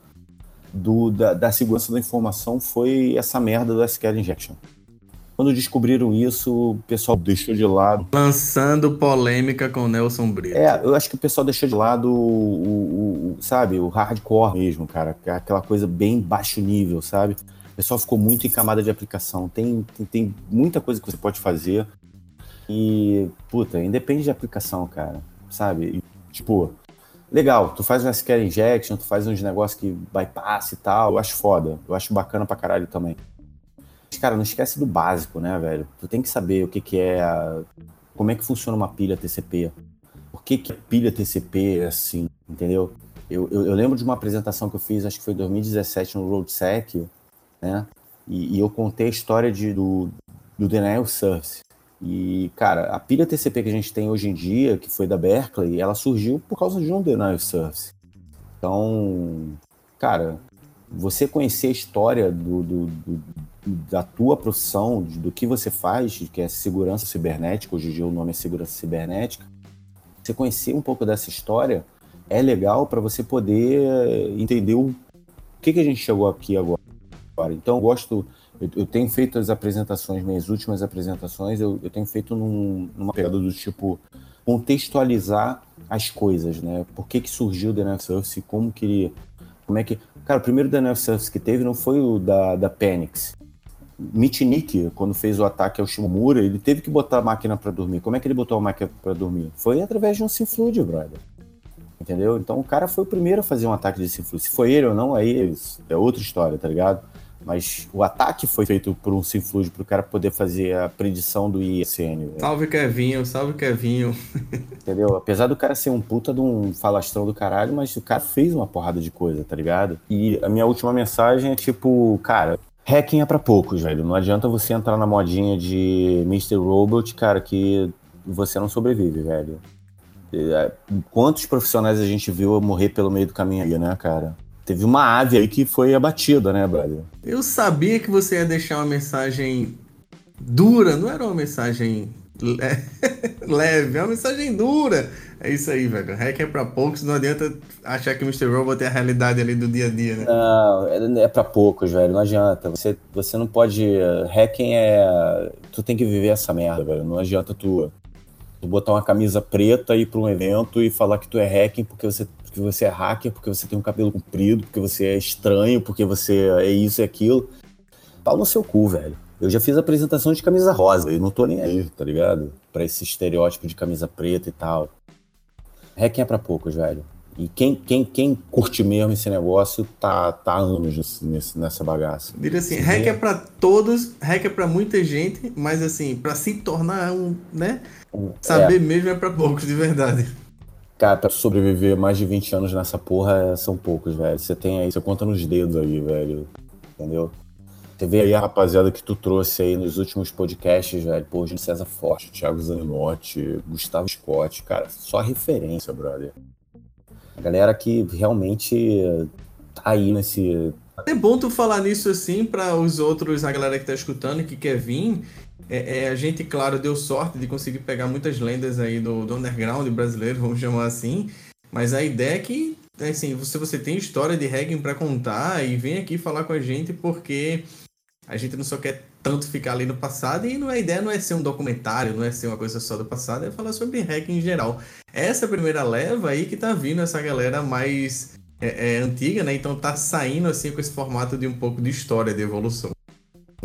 do, da, da segurança da informação foi essa merda do SQL injection. Quando descobriram isso, o pessoal deixou de lado. Lançando polêmica com o Nelson Brito. É, eu acho que o pessoal deixou de lado o, o- o- sabe, o hardcore mesmo, cara. que Aquela coisa bem baixo nível, sabe? O pessoal ficou muito em camada de aplicação. Tem, tem, tem muita coisa que você pode fazer. E, puta, independe de aplicação, cara. Sabe? E, tipo, legal, tu faz um SQL injection, tu faz uns negócios que bypass e tal. Eu acho foda. Eu acho bacana pra caralho também. Mas, cara, não esquece do básico, né, velho? Tu tem que saber o que, que é. A... Como é que funciona uma pilha TCP. Por que, que pilha TCP é assim, entendeu? Eu, eu, eu, lembro de uma apresentação que eu fiz, acho que foi em 2017, no RoadSec, né? E, e, eu contei a história de, do, do Denial Service. E, cara, a pilha TCP que a gente tem hoje em dia, que foi da Berkeley, ela surgiu por causa de um Denial Service. Então, cara, você conhecer a história do, do, do, da tua profissão, do que você faz, que é segurança cibernética, hoje em dia o nome é segurança cibernética, você conhecer um pouco dessa história é legal para você poder entender o que, que a gente chegou aqui agora. Então, eu gosto, eu, eu, tenho feito as apresentações, minhas últimas apresentações, eu, eu tenho feito num, numa pegada do tipo contextualizar as coisas, né? Por que, que surgiu o DNF Surface, como que como é que... Cara, o primeiro DNF Surface que teve não foi o da, da Penix. Mitnick, quando fez o ataque ao Shimomura, ele teve que botar a máquina para dormir. Como é que ele botou a máquina para dormir? Foi através de um Sinfluid, brother. Entendeu? Então o cara foi o primeiro a fazer um ataque de Sinfluid. Se foi ele ou não, aí é outra história, tá ligado? Mas o ataque foi feito por um Sinfluid para o cara poder fazer a predição do ISN. Véio. Salve Kevinho, salve Kevinho. Entendeu? Apesar do cara ser um puta de um falastrão do caralho, mas o cara fez uma porrada de coisa, tá ligado? E a minha última mensagem é tipo, cara, Hacking é para poucos, velho. Não adianta você entrar na modinha de Mr. Robot, cara, que você não sobrevive, velho. É, quantos profissionais a gente viu morrer pelo meio do caminho aí, né, cara? Teve uma ave aí que foi abatida, né, brother? Eu sabia que você ia deixar uma mensagem dura, não era uma mensagem leve, é uma mensagem dura. É isso aí, velho. Hack é pra poucos, não adianta achar que o Mr. Robot é a realidade ali do dia a dia, né? Não, é, é pra poucos, velho. Não adianta. Você, você não pode. Hacking é. Tu tem que viver essa merda, velho. Não adianta tu, tu botar uma camisa preta e ir pra um evento e falar que tu é hacking porque você, porque você é hacker, porque você tem um cabelo comprido, porque você é estranho, porque você é isso e aquilo. Pau no seu cu, velho. Eu já fiz apresentação de camisa rosa e não tô nem aí, tá ligado? Pra esse estereótipo de camisa preta e tal. Hacking é pra poucos, velho. E quem, quem, quem curte mesmo esse negócio tá, tá anos nesse, nessa bagaça. Diria assim, hack é pra todos, hack é pra muita gente, mas assim, pra se tornar um, né? Saber é. mesmo é pra poucos, de verdade. Cara, pra sobreviver mais de 20 anos nessa porra, são poucos, velho. Você tem aí, você conta nos dedos aí, velho. Entendeu? Você vê aí a rapaziada que tu trouxe aí nos últimos podcasts, velho. Pô, Júlio César Forte, Thiago Zaninotti, Gustavo Scott, cara, só referência, brother. A galera que realmente tá aí nesse. É bom tu falar nisso assim para os outros, a galera que tá escutando e que quer vir. É, é, a gente, claro, deu sorte de conseguir pegar muitas lendas aí do, do underground brasileiro, vamos chamar assim. Mas a ideia é que, assim, se você tem história de Hagen para contar e vem aqui falar com a gente, porque a gente não só quer tanto ficar ali no passado e não, a ideia não é ser um documentário, não é ser uma coisa só do passado, é falar sobre hack em geral. Essa primeira leva aí que tá vindo essa galera mais é, é, antiga, né? Então tá saindo assim com esse formato de um pouco de história, de evolução.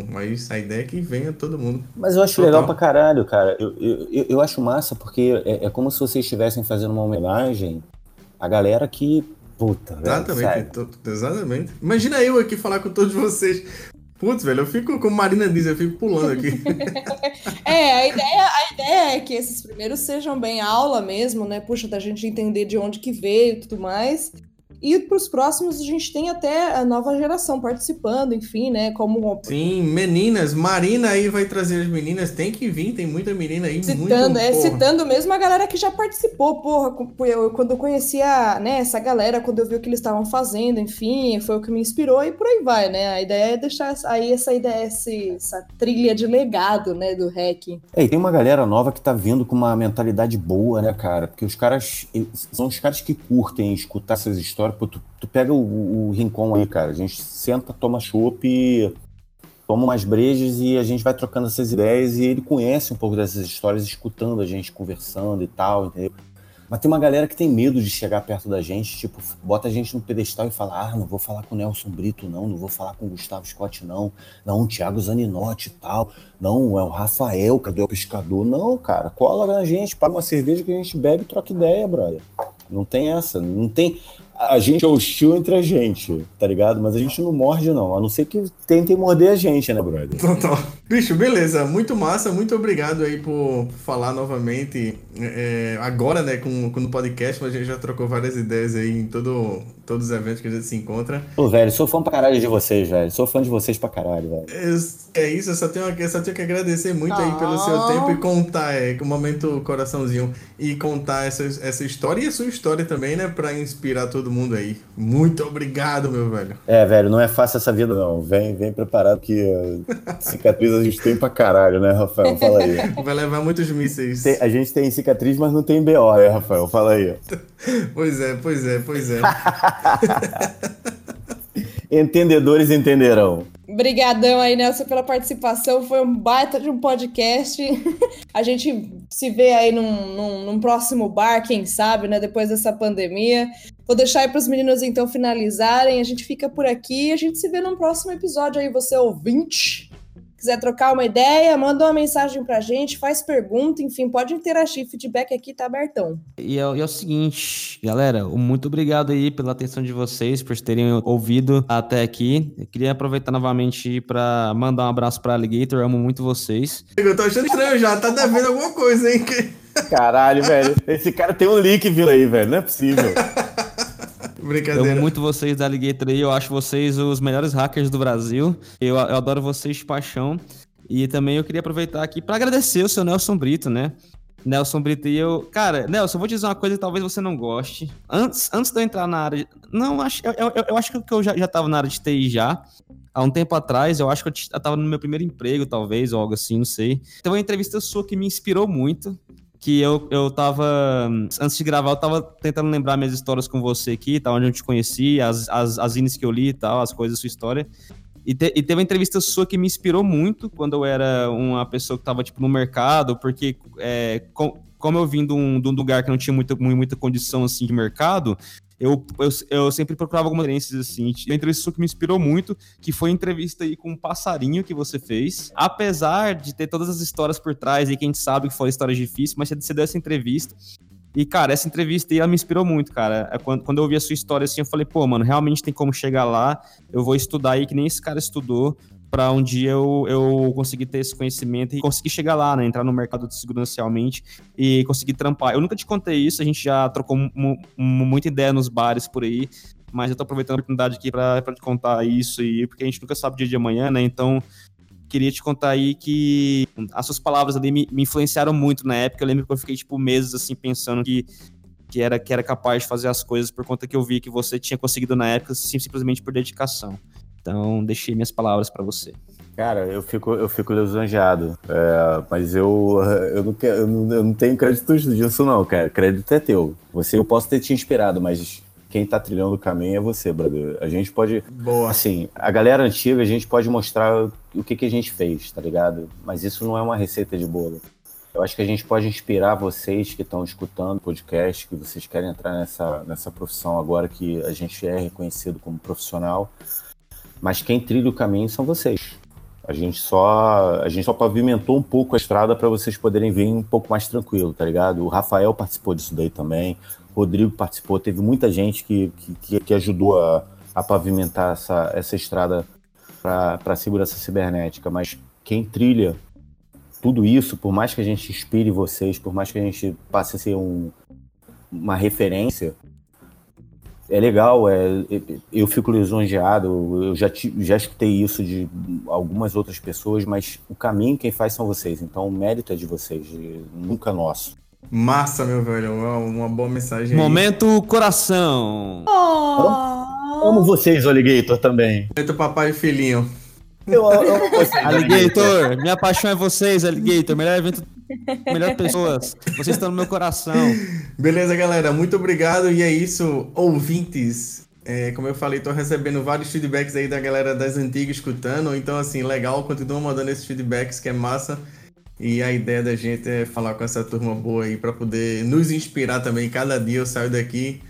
Mas a ideia é que venha todo mundo. Mas eu acho Total. legal pra caralho, cara. Eu, eu, eu acho massa porque é, é como se vocês estivessem fazendo uma homenagem à galera que Puta, Exatamente, exatamente. Imagina eu aqui falar com todos vocês. Putz, velho, eu fico, como Marina diz, eu fico pulando aqui. é, a ideia, a ideia é que esses primeiros sejam bem aula mesmo, né? Puxa, da gente entender de onde que veio e tudo mais. E para os próximos a gente tem até a nova geração participando, enfim, né? Como sim, meninas, Marina aí vai trazer as meninas, tem que vir, tem muita menina aí, citando, é porra. citando mesmo a galera que já participou, porra. Eu, quando eu conhecia, né, essa galera, quando eu vi o que eles estavam fazendo, enfim, foi o que me inspirou e por aí vai, né? A ideia é deixar aí essa ideia, essa trilha de legado, né, do REC. É, e tem uma galera nova que tá vindo com uma mentalidade boa, né, cara? Porque os caras são os caras que curtem escutar essas histórias Pô, tu, tu pega o, o Rincon aí, cara. A gente senta, toma chopp, toma umas brejas e a gente vai trocando essas ideias e ele conhece um pouco dessas histórias, escutando a gente conversando e tal, entendeu? Mas tem uma galera que tem medo de chegar perto da gente, tipo, bota a gente no pedestal e fala: ah, não vou falar com o Nelson Brito, não, não vou falar com o Gustavo Scott, não, não, o Thiago Zaninotti e tal, não, é o Rafael, cadê o pescador? Não, cara, cola na gente, paga uma cerveja que a gente bebe e troca ideia, brother. Não tem essa, não tem a gente é hostil entre a gente, tá ligado? Mas a gente não morde, não. A não ser que tentem morder a gente, né, brother? Total. Bicho, beleza. Muito massa. Muito obrigado aí por falar novamente. é, agora, né, com, com o podcast, mas a gente já trocou várias ideias aí em todo, todos os eventos que a gente se encontra. Pô, velho, sou fã pra caralho de vocês, velho. Sou fã de vocês pra caralho, velho. É, é isso, eu só tenho, eu só tenho que agradecer muito aí pelo seu tempo e contar, é, o momento coraçãozinho, e contar essa, essa história e a sua história também, né, pra inspirar todo mundo aí. Muito obrigado, meu velho. É, velho, não é fácil essa vida, não. Vem, vem preparado que uh, cicatriz a gente tem pra caralho, né, Rafael? Fala aí. Vai levar muitos mísseis. Tem- a gente tem cicatriz, mas não tem BO, né, Rafael? Fala aí. Pois é, pois é, pois é. Entendedores entenderão. Obrigadão aí, Nelson, pela participação. Foi um baita de um podcast. A gente se vê aí num, num- num próximo bar, quem sabe, né? Depois dessa pandemia. Vou deixar aí para os meninos então finalizarem. A gente fica por aqui a gente se vê num próximo episódio aí, você ouvinte. Quiser trocar uma ideia, manda uma mensagem pra gente, faz pergunta, enfim, pode interagir. Feedback aqui tá abertão. E é, e é o seguinte, galera, muito obrigado aí pela atenção de vocês, por terem ouvido até aqui. Eu queria aproveitar novamente para mandar um abraço para Alligator, amo muito vocês. Eu tô achando estranho já, tá devendo alguma coisa, hein? Caralho, velho. Esse cara tem um link vindo aí, velho. Não é possível. Eu Brincadeira. amo muito vocês da Alligator aí, eu acho vocês os melhores hackers do Brasil. Eu, eu adoro vocês de paixão. E também eu queria aproveitar aqui para agradecer o seu Nelson Brito, né? Nelson Brito e eu. Cara, Nelson, eu vou te dizer uma coisa que talvez você não goste. Antes, antes de eu entrar na área. de- Não, acho, eu, eu, eu acho que eu já, já tava na área de TI já. Há um tempo atrás, eu acho que eu, eu tava no meu primeiro emprego, talvez, ou algo assim, não sei. Teve uma entrevista sua que me inspirou muito. Que eu, eu tava. Antes de gravar, eu tava tentando lembrar minhas histórias com você aqui, tá? Onde eu te conheci, as, as, as ines que eu li e tal, as coisas da sua história. E, te- e teve uma entrevista sua que me inspirou muito quando eu era uma pessoa que tava, tipo, no mercado, porque é, com- como eu vim de um, de um lugar que não tinha muita, mu- muita condição, assim, de mercado, eu, eu, eu sempre procurava algumas referências, assim. A entrevista que me inspirou muito, que foi a entrevista aí com um passarinho que você fez. Apesar de ter todas as histórias por trás e que a gente sabe que foram histórias difíceis, mas você deu essa entrevista. E, cara, essa entrevista aí, ela me inspirou muito, cara. É Quando, quando eu ouvi a sua história, assim, eu falei, pô, mano, realmente tem como chegar lá. Eu vou estudar aí que nem esse cara estudou pra um dia eu, eu conseguir ter esse conhecimento e conseguir chegar lá, né? Entrar no mercado de e conseguir trampar. Eu nunca te contei isso, a gente já trocou mu- mu- muita ideia nos bares por aí, mas eu tô aproveitando a oportunidade aqui pra te contar isso e porque a gente nunca sabe o dia de amanhã, né? Então, queria te contar aí que as suas palavras ali me, me influenciaram muito na época. Eu lembro que eu fiquei, tipo, meses assim pensando que que era, que era capaz de fazer as coisas por conta que eu vi que você tinha conseguido na época, sim- simplesmente por dedicação. Então, deixei minhas palavras pra você. Cara, eu fico, eu fico lisonjeado. É, mas eu, eu, não quero, eu, não, eu não tenho crédito disso, não, cara. Crédito é teu. Você, eu posso ter te inspirado, mas quem tá trilhando o caminho é você, brother. A gente pode. Boa. Assim, a galera antiga, a gente pode mostrar o que, que a gente fez, tá ligado? Mas isso não é uma receita de bolo. Eu acho que a gente pode inspirar vocês que estão escutando o podcast, que vocês querem entrar nessa, nessa profissão agora que a gente é reconhecido como profissional. Mas quem trilha o caminho são vocês. A gente só, a gente só pavimentou um pouco a estrada para vocês poderem vir um pouco mais tranquilo, tá ligado? O Rafael participou disso daí também, o Rodrigo participou, teve muita gente que, que- que, ajudou a, a pavimentar essa, essa estrada para a segurança cibernética. Mas quem trilha tudo isso, por mais que a gente inspire vocês, por mais que a gente passe a ser um, uma referência, é legal, é, eu fico lisonjeado, eu já, já escutei isso de algumas outras pessoas, mas o caminho quem faz são vocês, então o mérito é de vocês, nunca nosso. Massa, meu velho. Uma, uma boa mensagem aí. Momento coração. Oh. Amo vocês, Alligator, também. Momento papai e filhinho. Eu amo vocês, Alligator, minha paixão é vocês, Alligator. Melhor evento, melhor pessoas. Vocês estão no meu coração. Beleza, galera. Muito obrigado. E é isso, ouvintes. É, como eu falei, tô recebendo vários feedbacks aí da galera das antigas escutando. Então, assim, legal. Continua mandando esses feedbacks, que é massa. E a ideia da gente é falar com essa turma boa aí para poder nos inspirar também. Cada dia eu saio daqui.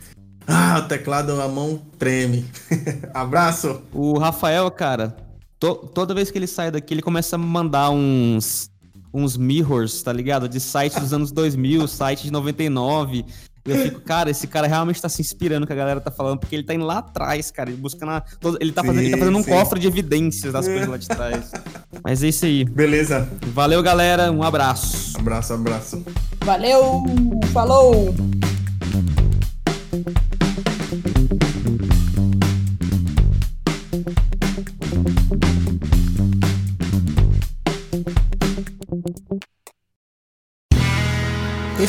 Ah, o teclado, a mão treme. Abraço! O Rafael, cara, to- toda vez que ele sai daqui, ele começa a mandar uns uns mirrors, tá ligado? De site dos anos 2000, site de 99. E eu fico, cara, esse cara realmente tá se inspirando que a galera tá falando, porque ele tá indo lá atrás, cara, ele buscando. a- todo- ele, tá fazendo, ele tá Sim, fazendo um sim. cofre de evidências das coisas lá de trás. Mas é isso aí. Beleza. Valeu, galera. Um abraço. Abraço, abraço. Valeu! Falou!